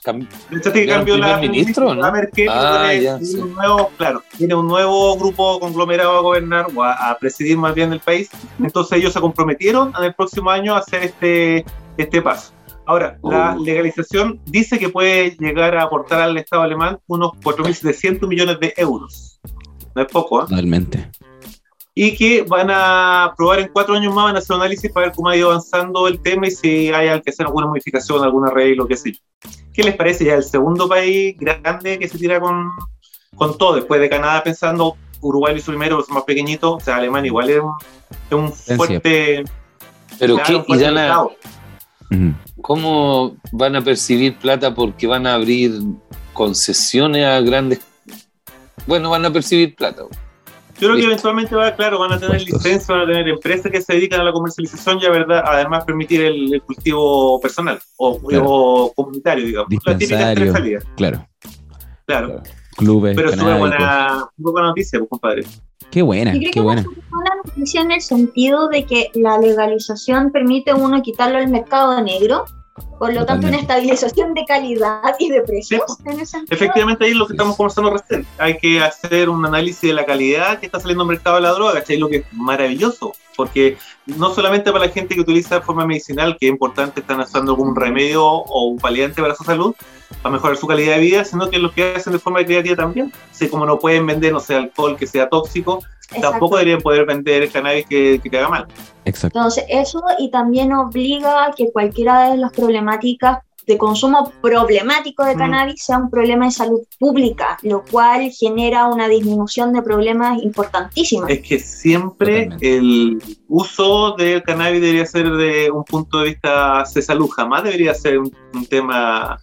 Cam- ¿Cachaste que ¿Ya cambió la ministro, no? la Merkel, Ah, tiene- ya, tiene sí. un nuevo, claro, tiene un nuevo grupo conglomerado a gobernar o a, a presidir más bien el país. Entonces ellos se comprometieron en el próximo año a hacer este, este paso. Ahora, la Oh. legalización dice que puede llegar a aportar al Estado alemán unos 4.700 millones de euros. No es poco, ¿eh? Totalmente. Y que van a probar en cuatro años más, van a hacer un análisis para ver cómo ha ido avanzando el tema y si hay que hacer alguna modificación, algún arreglo, qué sé yo. ¿Qué les parece ya el segundo país grande que se tira con, con todo? Después de Canadá pensando, Uruguay lo hizo primero, los más pequeñitos, o sea, Alemania igual es un, es un fuerte... Pero claro, qué un fuerte irán a, mercado. Ujú. ¿Cómo van a percibir plata porque van a abrir concesiones a grandes... Bueno, van a percibir plata. Yo creo que eventualmente va, claro, van a tener Impuestos. licencia, van a tener empresas que se dedican a la comercialización y a verdad, además permitir el, el cultivo personal o, Claro. o comunitario, digamos. La típica tres salidas, Claro. claro. Clubes, Pero es canábicos. buena, buena noticia, pues, compadre. Qué buena, qué que buena. es una noticia en el sentido de que la legalización permite a uno quitarlo al mercado negro, por lo tanto una estabilización de calidad y de precios en ese. Efectivamente, ahí es lo que estamos conversando recién. Hay que hacer un análisis de la calidad que está saliendo al mercado de la droga, ¿cachai? Lo que es maravilloso, porque no solamente para la gente que utiliza de forma medicinal, que es importante, están usando un remedio o un paliante para su salud, para mejorar su calidad de vida, sino que los que hacen de forma creativa también. Así como no pueden vender, no sé, alcohol que sea tóxico, Exacto. tampoco deberían poder vender cannabis que, que te haga mal. Exacto. Entonces, eso y también obliga a que cualquiera de las problemáticas de consumo problemático de Mm. cannabis sea un problema de salud pública, lo cual genera una disminución de problemas importantísimos. Es que siempre Totalmente. el uso del cannabis debería ser de un punto de vista de salud, jamás debería ser un, un tema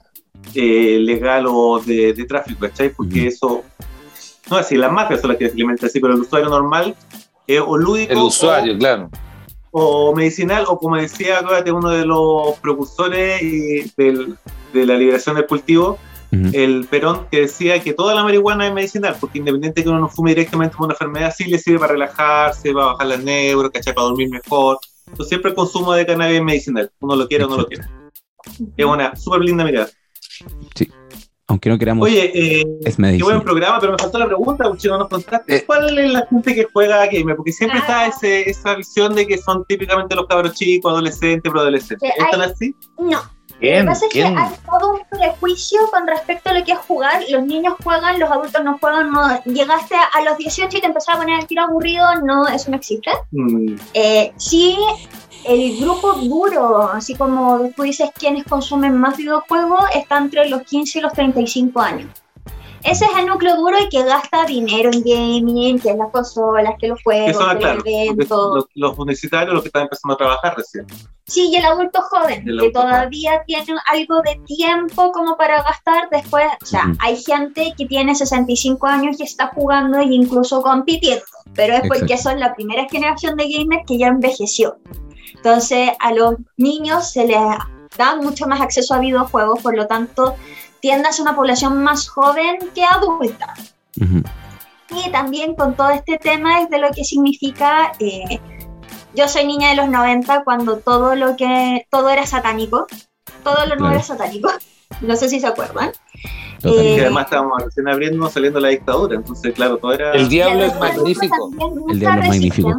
eh, legal o de, de tráfico, ¿cachai? Porque eso, no es así, las mafias son las que se alimentan así, pero el usuario normal eh, o lúdico El usuario, claro. o, o medicinal, o como decía, acuérdate, uno de los precursores y del- de la liberación del cultivo, Ujú. el Perón que decía que toda la marihuana es medicinal, porque independiente de que uno no fume directamente por una enfermedad, sí le sirve para relajarse, para bajar las neuros, ¿cachai? Para dormir mejor. Entonces siempre el consumo de cannabis es medicinal, uno lo quiera o no lo quiera. Es una súper linda mirada. Aunque no queramos, Oye, eh, es qué buen medicina. programa, pero me faltó la pregunta, no nos contaste. Eh. ¿Cuál es la gente que juega a gamer? Porque siempre está Ah. ese, esa visión de que son típicamente los cabros chicos, adolescentes, preadolescentes. Sí, ¿Están hay- así? No, Lo ¿Quién? que pasa es que hay todo un prejuicio con respecto a lo que es jugar. Los niños juegan, los adultos no juegan. No. Llegaste a, los 18 y te empezaste a poner el tiro aburrido. No, eso no existe. Mm, Eh, sí, el grupo duro, así como tú dices, quienes consumen más videojuegos, está entre los 15 y los 35 años. Ese es el núcleo duro y que gasta dinero en gaming, que es las consolas, que los juegos, son, que claro, los eventos. los, los universitarios, los que están empezando a trabajar recién. Sí, y el adulto joven, El que adulto todavía tiene algo de tiempo como para gastar después. O sea, hay gente que tiene 65 años y está jugando e incluso compitiendo, pero es porque Exacto. son la primera generación de gamers que ya envejeció. Entonces, a los niños se les da mucho más acceso a videojuegos, por lo tanto, tiende a ser una población más joven que adulta. Y también con todo este tema es de lo que significa, eh, yo soy niña de los 90 cuando todo lo que, todo era satánico, todo lo nuevo Claro. era satánico, no sé si se acuerdan. Y Eh, además estábamos recién abriendo, saliendo la dictadura. Entonces, claro, todo era. El diablo es magnífico. El diablo es magnífico.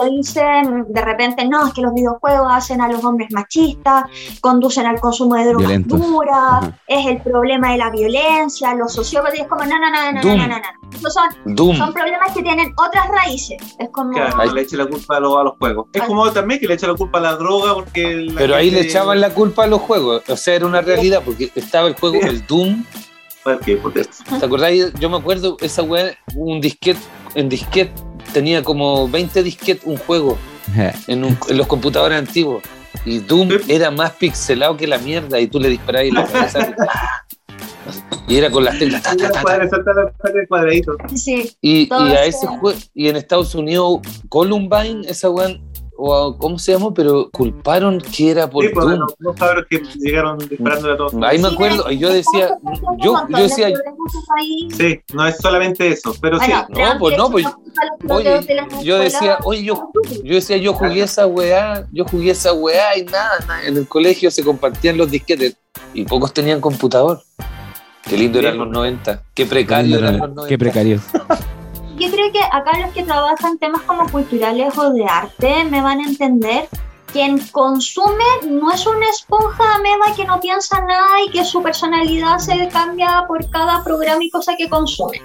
te dicen de repente, no, es que los videojuegos hacen a los hombres machistas, conducen al consumo de drogas Violentos. duras, Ajá. es el problema de la violencia, los sociópatas, y es como, no, no, no, no, no, Doom. no, no, no. Son, Doom. son problemas que tienen otras raíces. Es como... Claro, Ahí- le eche la culpa a los, a los juegos. Es Ay. como también que le eche la culpa a la droga porque. la Pero ahí le echaban la culpa a los juegos. O sea, era una realidad porque estaba el juego, el Doom. ¿Te acordáis? Yo me acuerdo, esa weá, un disquete, en disquete, tenía como 20 disquetes un juego en, un- en los computadores antiguos. Y Doom era más pixelado que la mierda y tú le disparabas y la cabeza. y era con las ta, ta, ta. Sí, Y, a ese- ese juego, y en Estados Unidos, Columbine, esa weá, o ¿cómo se llamó? Pero culparon que era por Sí, pues, Doom. los, los cabros que llegaron disparándole a todos. Ahí me acuerdo, y yo decía, yo, decía. Sí, no es solamente eso, pero sí. Bueno, No, pues no, pues, los oye, yo escuelas. decía, oye, yo, yo decía, yo jugué esa weá, yo jugué esa weá y nada, nada. En el colegio se compartían los disquetes y pocos tenían computador. Qué lindo eran los pues. 90, qué precario eran los 90. Qué precarios. Yo creo que acá los que trabajan temas como culturales o de arte me van a entender. Quien consume no es una esponja ameba que no piensa nada y que su personalidad se cambia por cada programa y cosa que consume.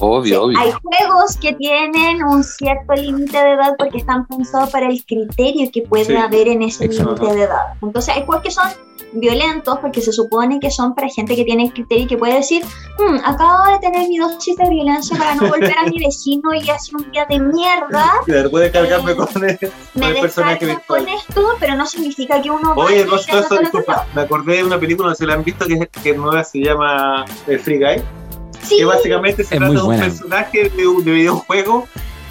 Obvio, Sí, obvio. Hay juegos que tienen un cierto límite de edad porque están pensados para el criterio que puede Sí, haber en ese límite de edad. Entonces hay juegos que son violentos porque se supone que son para gente que tiene criterio y que puede decir, "Hmm, acabo de tener mi dosis de violencia para no volver a mi vecino y hace un día de mierda, Claro, puede cargarme con el, con me el personaje virtual. con esto, pero no significa que uno Oye, eso, disculpa, me acordé de una película, no sé si la han visto, que, que nueva se llama eh, Free Guy, Sí, que básicamente se Es trata de un buena. personaje de, un- de videojuego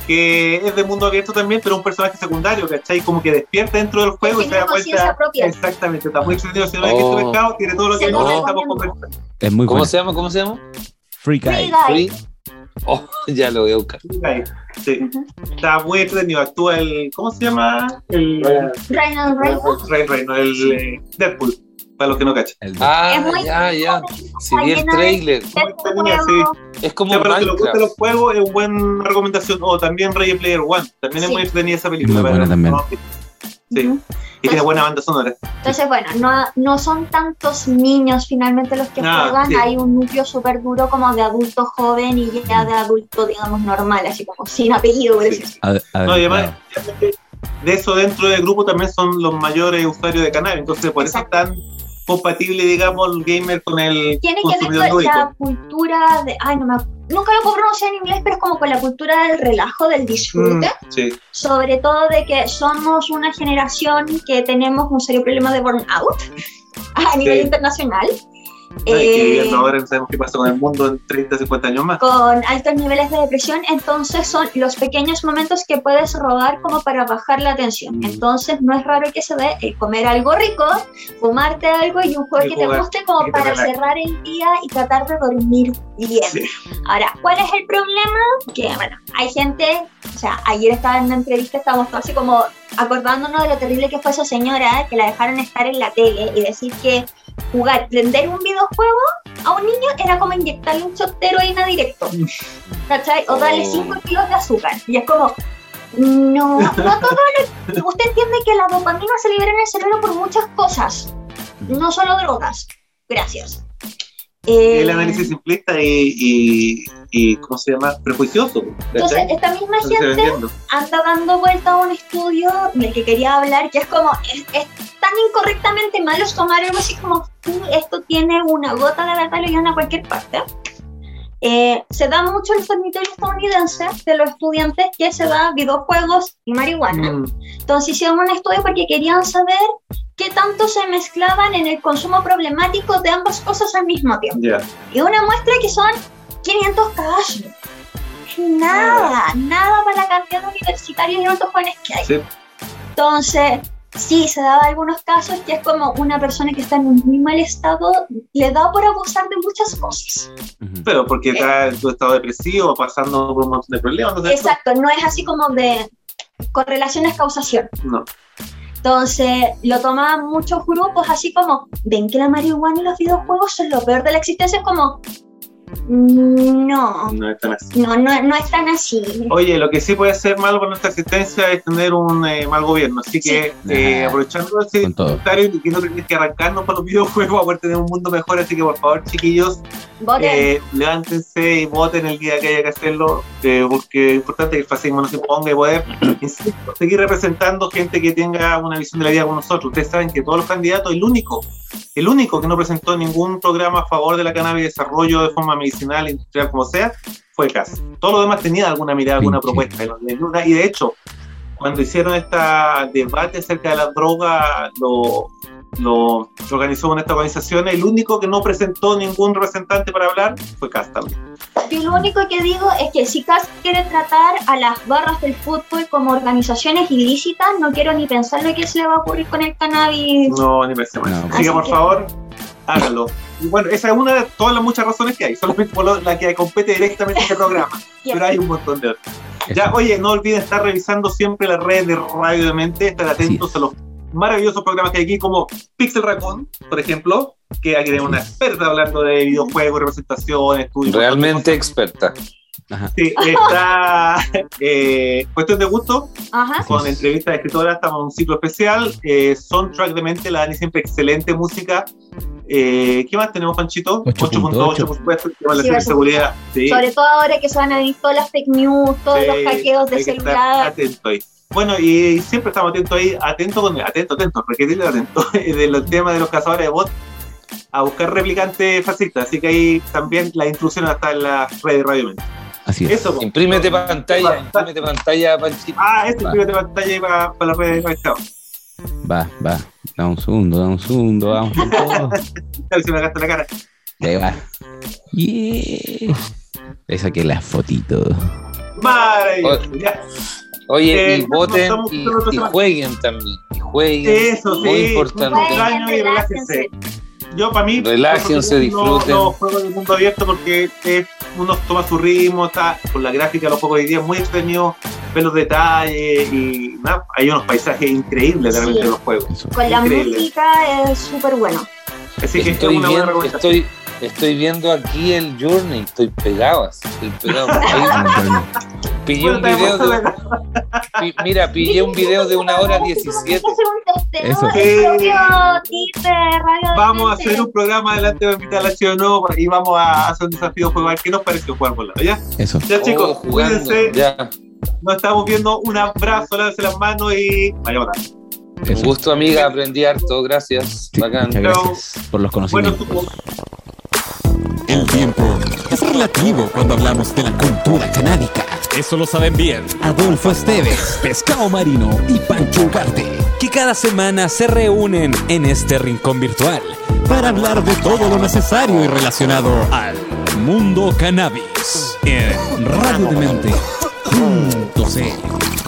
que es de mundo abierto también, pero un personaje secundario, ¿cachai? Como que despierta dentro del juego y se da cuenta. propia. Exactamente, está muy entretenido. Si no hay Oh. visto pescado, tiene todo lo que nosotros estamos conversando. Es muy ¿Cómo se llama? ¿Cómo se llama? Free Free Guy. Free, Oh, ya lo voy a buscar. Sí. Está muy entretenido. Actúa el. ¿Cómo se llama? El. Ryan Reynolds. Ryan Reynolds, el eh, Deadpool. Para los que no cachan. El Ah, Es muy ya, ya. Sí, vi el trailer. Entretenida, sí. Es como Ya, para los que les gustan los juegos, es una buena recomendación. O también Ready Player One. También es Sí. muy entretenida esa película. Muy buena también. no- Sí. Ujú. Y tiene buena banda sonora. Entonces, bueno, no, no son tantos niños finalmente los que Ah, juegan, sí. hay un núcleo súper duro como de adulto joven y ya de adulto, digamos, normal, así como sin apellido, por Sí. a- a- No, y además, claro. de eso dentro del grupo también son los mayores usuarios de cannabis. Entonces, por eso es Exacto. tan compatible, digamos, el gamer con el Tiene que ver con lúdico. la cultura de, ay, no me nunca lo puedo pronunciar en inglés, pero es como con la cultura del relajo, del disfrute. Mm, sí. sobre todo de que somos una generación que tenemos un serio problema de burnout a nivel internacional, Que eh, ahora sabemos qué pasa con el mundo en 30, 50 años más. con altos niveles de depresión, entonces son los pequeños momentos que puedes robar como para bajar la tensión. Mm. Entonces no es raro que se dé el comer algo rico, fumarte algo y un juego Y que te jugar, guste como te para relaje. cerrar el día y tratar de dormir bien. Sí. Ahora, ¿cuál es el problema? Que, bueno, hay gente, o sea, ayer estaba en una entrevista, estábamos todos así como acordándonos de lo terrible que fue esa señora, que la dejaron estar en la tele y decir que jugar, prender un videojuego a un niño era como inyectarle un shot de heroína directo, ¿cachai? O darle Oh. 5 kilos de azúcar. Y es como, no, no todo lo... Usted entiende que la dopamina se libera en el cerebro por muchas cosas, no solo drogas. Gracias. Eh, El análisis simplista y, y, y, ¿cómo se llama? Prejuicioso. Entonces, ¿cachai? esta misma Lo gente anda dando vuelta a un estudio del que quería hablar, que es como, es, es tan incorrectamente malo tomar algo así como, "Sí, esto tiene una gota de verdad y a cualquier parte. Eh, se da mucho en el territorio estadounidense de los estudiantes que se da videojuegos y marihuana. Mm, Entonces hicieron un estudio porque querían saber qué tanto se mezclaban en el consumo problemático de ambas cosas al mismo tiempo. ya. Y una muestra que son 500 casos. Nada, nada para la cantidad de universitarios y adultos jóvenes que hay. Sí. Entonces, sí, se daba algunos casos que es como una persona que está en un muy mal estado, le da por abusar de muchas cosas. Pero porque está en tu estado depresivo, pasando por un montón de problemas. ¿no es? Exacto, no es así como de correlaciones causación. No. Entonces, lo tomaban muchos grupos así como, ven que la marihuana y los videojuegos son lo peor de la existencia, es como, no, No es tan así. no, no, no es tan así. Oye, lo que sí puede ser malo para nuestra existencia es tener un eh, mal gobierno. Así que, eh, aprovechando ese comentario y que no tenés que arrancarnos para los videojuegos, a poder tener un mundo mejor. Así que, por favor, chiquillos, Voten. eh, levántense y voten el día que haya que hacerlo, eh, porque es importante que el fascismo no se imponga y poder, insisto, seguir representando gente que tenga una visión de la vida como nosotros. Ustedes saben que todos los candidatos, el único, el único que no presentó ningún programa a favor de la cannabis y desarrollo de forma medicinal, industrial, como sea, fue Cas. Todos los demás tenían alguna mirada, alguna propuesta. Y de hecho, cuando hicieron este debate acerca de la droga, lo, lo organizó con esta organización, el único que no presentó ningún representante para hablar fue Cas también. Yo lo único que digo es que si CAS quiere tratar a las barras del fútbol como organizaciones ilícitas, no quiero ni pensar lo que se le va a ocurrir con el cannabis. No, ni mal. No, Así que por que- favor, hágalo. Y bueno, esa es una de todas las muchas razones que hay, solamente por lo- la que compete directamente este programa, pero hay un montón de otras. Ya, oye, no olviden estar revisando siempre las redes de Radio de Mente, estar atentos a los maravillosos programas que hay aquí, como Pixel Raccoon, por ejemplo, que aquí tenemos una experta hablando de videojuegos, representación, estudios. Realmente experta. Ajá. Sí, está eh, Cuestión de Gusto, Ajá. con entrevistas de escritoras, estamos en un ciclo especial. Eh, Soundtrack de Mente, la Dani siempre excelente música. Eh, ¿Qué más tenemos, Panchito? 8.8, por supuesto, el tema de la Sí, ciberseguridad. Sí, Sobre todo ahora que se van a venir todas las fake news, todos sí, los hackeos de celular. atento ahí. Bueno, y siempre estamos atentos ahí, atento con, atento, atento, requerirle atento, de los temas de los cazadores de bots a buscar replicantes fascistas. Así que ahí también la instrucción está en la red de Radio Mente. Así es. Eso. pues. Imprímete pantalla, imprímete pantalla, Panchito. Ah, este Va. es el de pantalla ahí para, para la red de Radio Va, va. Da un segundo, da un segundo, vamos si me gasta la cara. Ahí va. Yeah. Le saqué la fotito. Maravilloso. Oye, Eh, y voten y, y jueguen también. Y jueguen. Eso, Muy sí. importante. Y relájense. yo para mí. Relájense, no- disfruten. No, juego de mundo abierto porque es- uno toma su ritmo, está con la gráfica los juegos de hoy día es muy entretenido, ver los detalles y nada, hay unos paisajes increíbles Sí. en los juegos. Con la Increíble. música es súper bueno. Así que Estoy, es una buena viendo, recomendación. estoy, estoy viendo aquí el Journey, estoy pegado así, estoy pegado. Pillé un Bueno, video de, pi- mira, pillé un video de una hora 17. Vamos a hacer un testeo Eso. Vamos a hacer un programa adelante para invitar a la ciudad no y vamos a hacer un desafío ver ¿Qué nos pareció jugar por lado? ¿Ya? Eso. Ya chicos, Oh, jugando, cuídense. ya. Nos estamos viendo. Un abrazo, lávense las manos y vaya Un gusto, amiga, aprendí harto, gracias. Sí, Bacán. muchas gracias por los Bueno, conocimientos. tú- El tiempo es relativo cuando hablamos de la cultura canábica. Eso lo saben bien Adolfo Esteves, Pescado Marino y Pancho Ugarte, que cada semana se reúnen en este rincón virtual para hablar de todo lo necesario y relacionado al mundo cannabis en radiodemente.cl.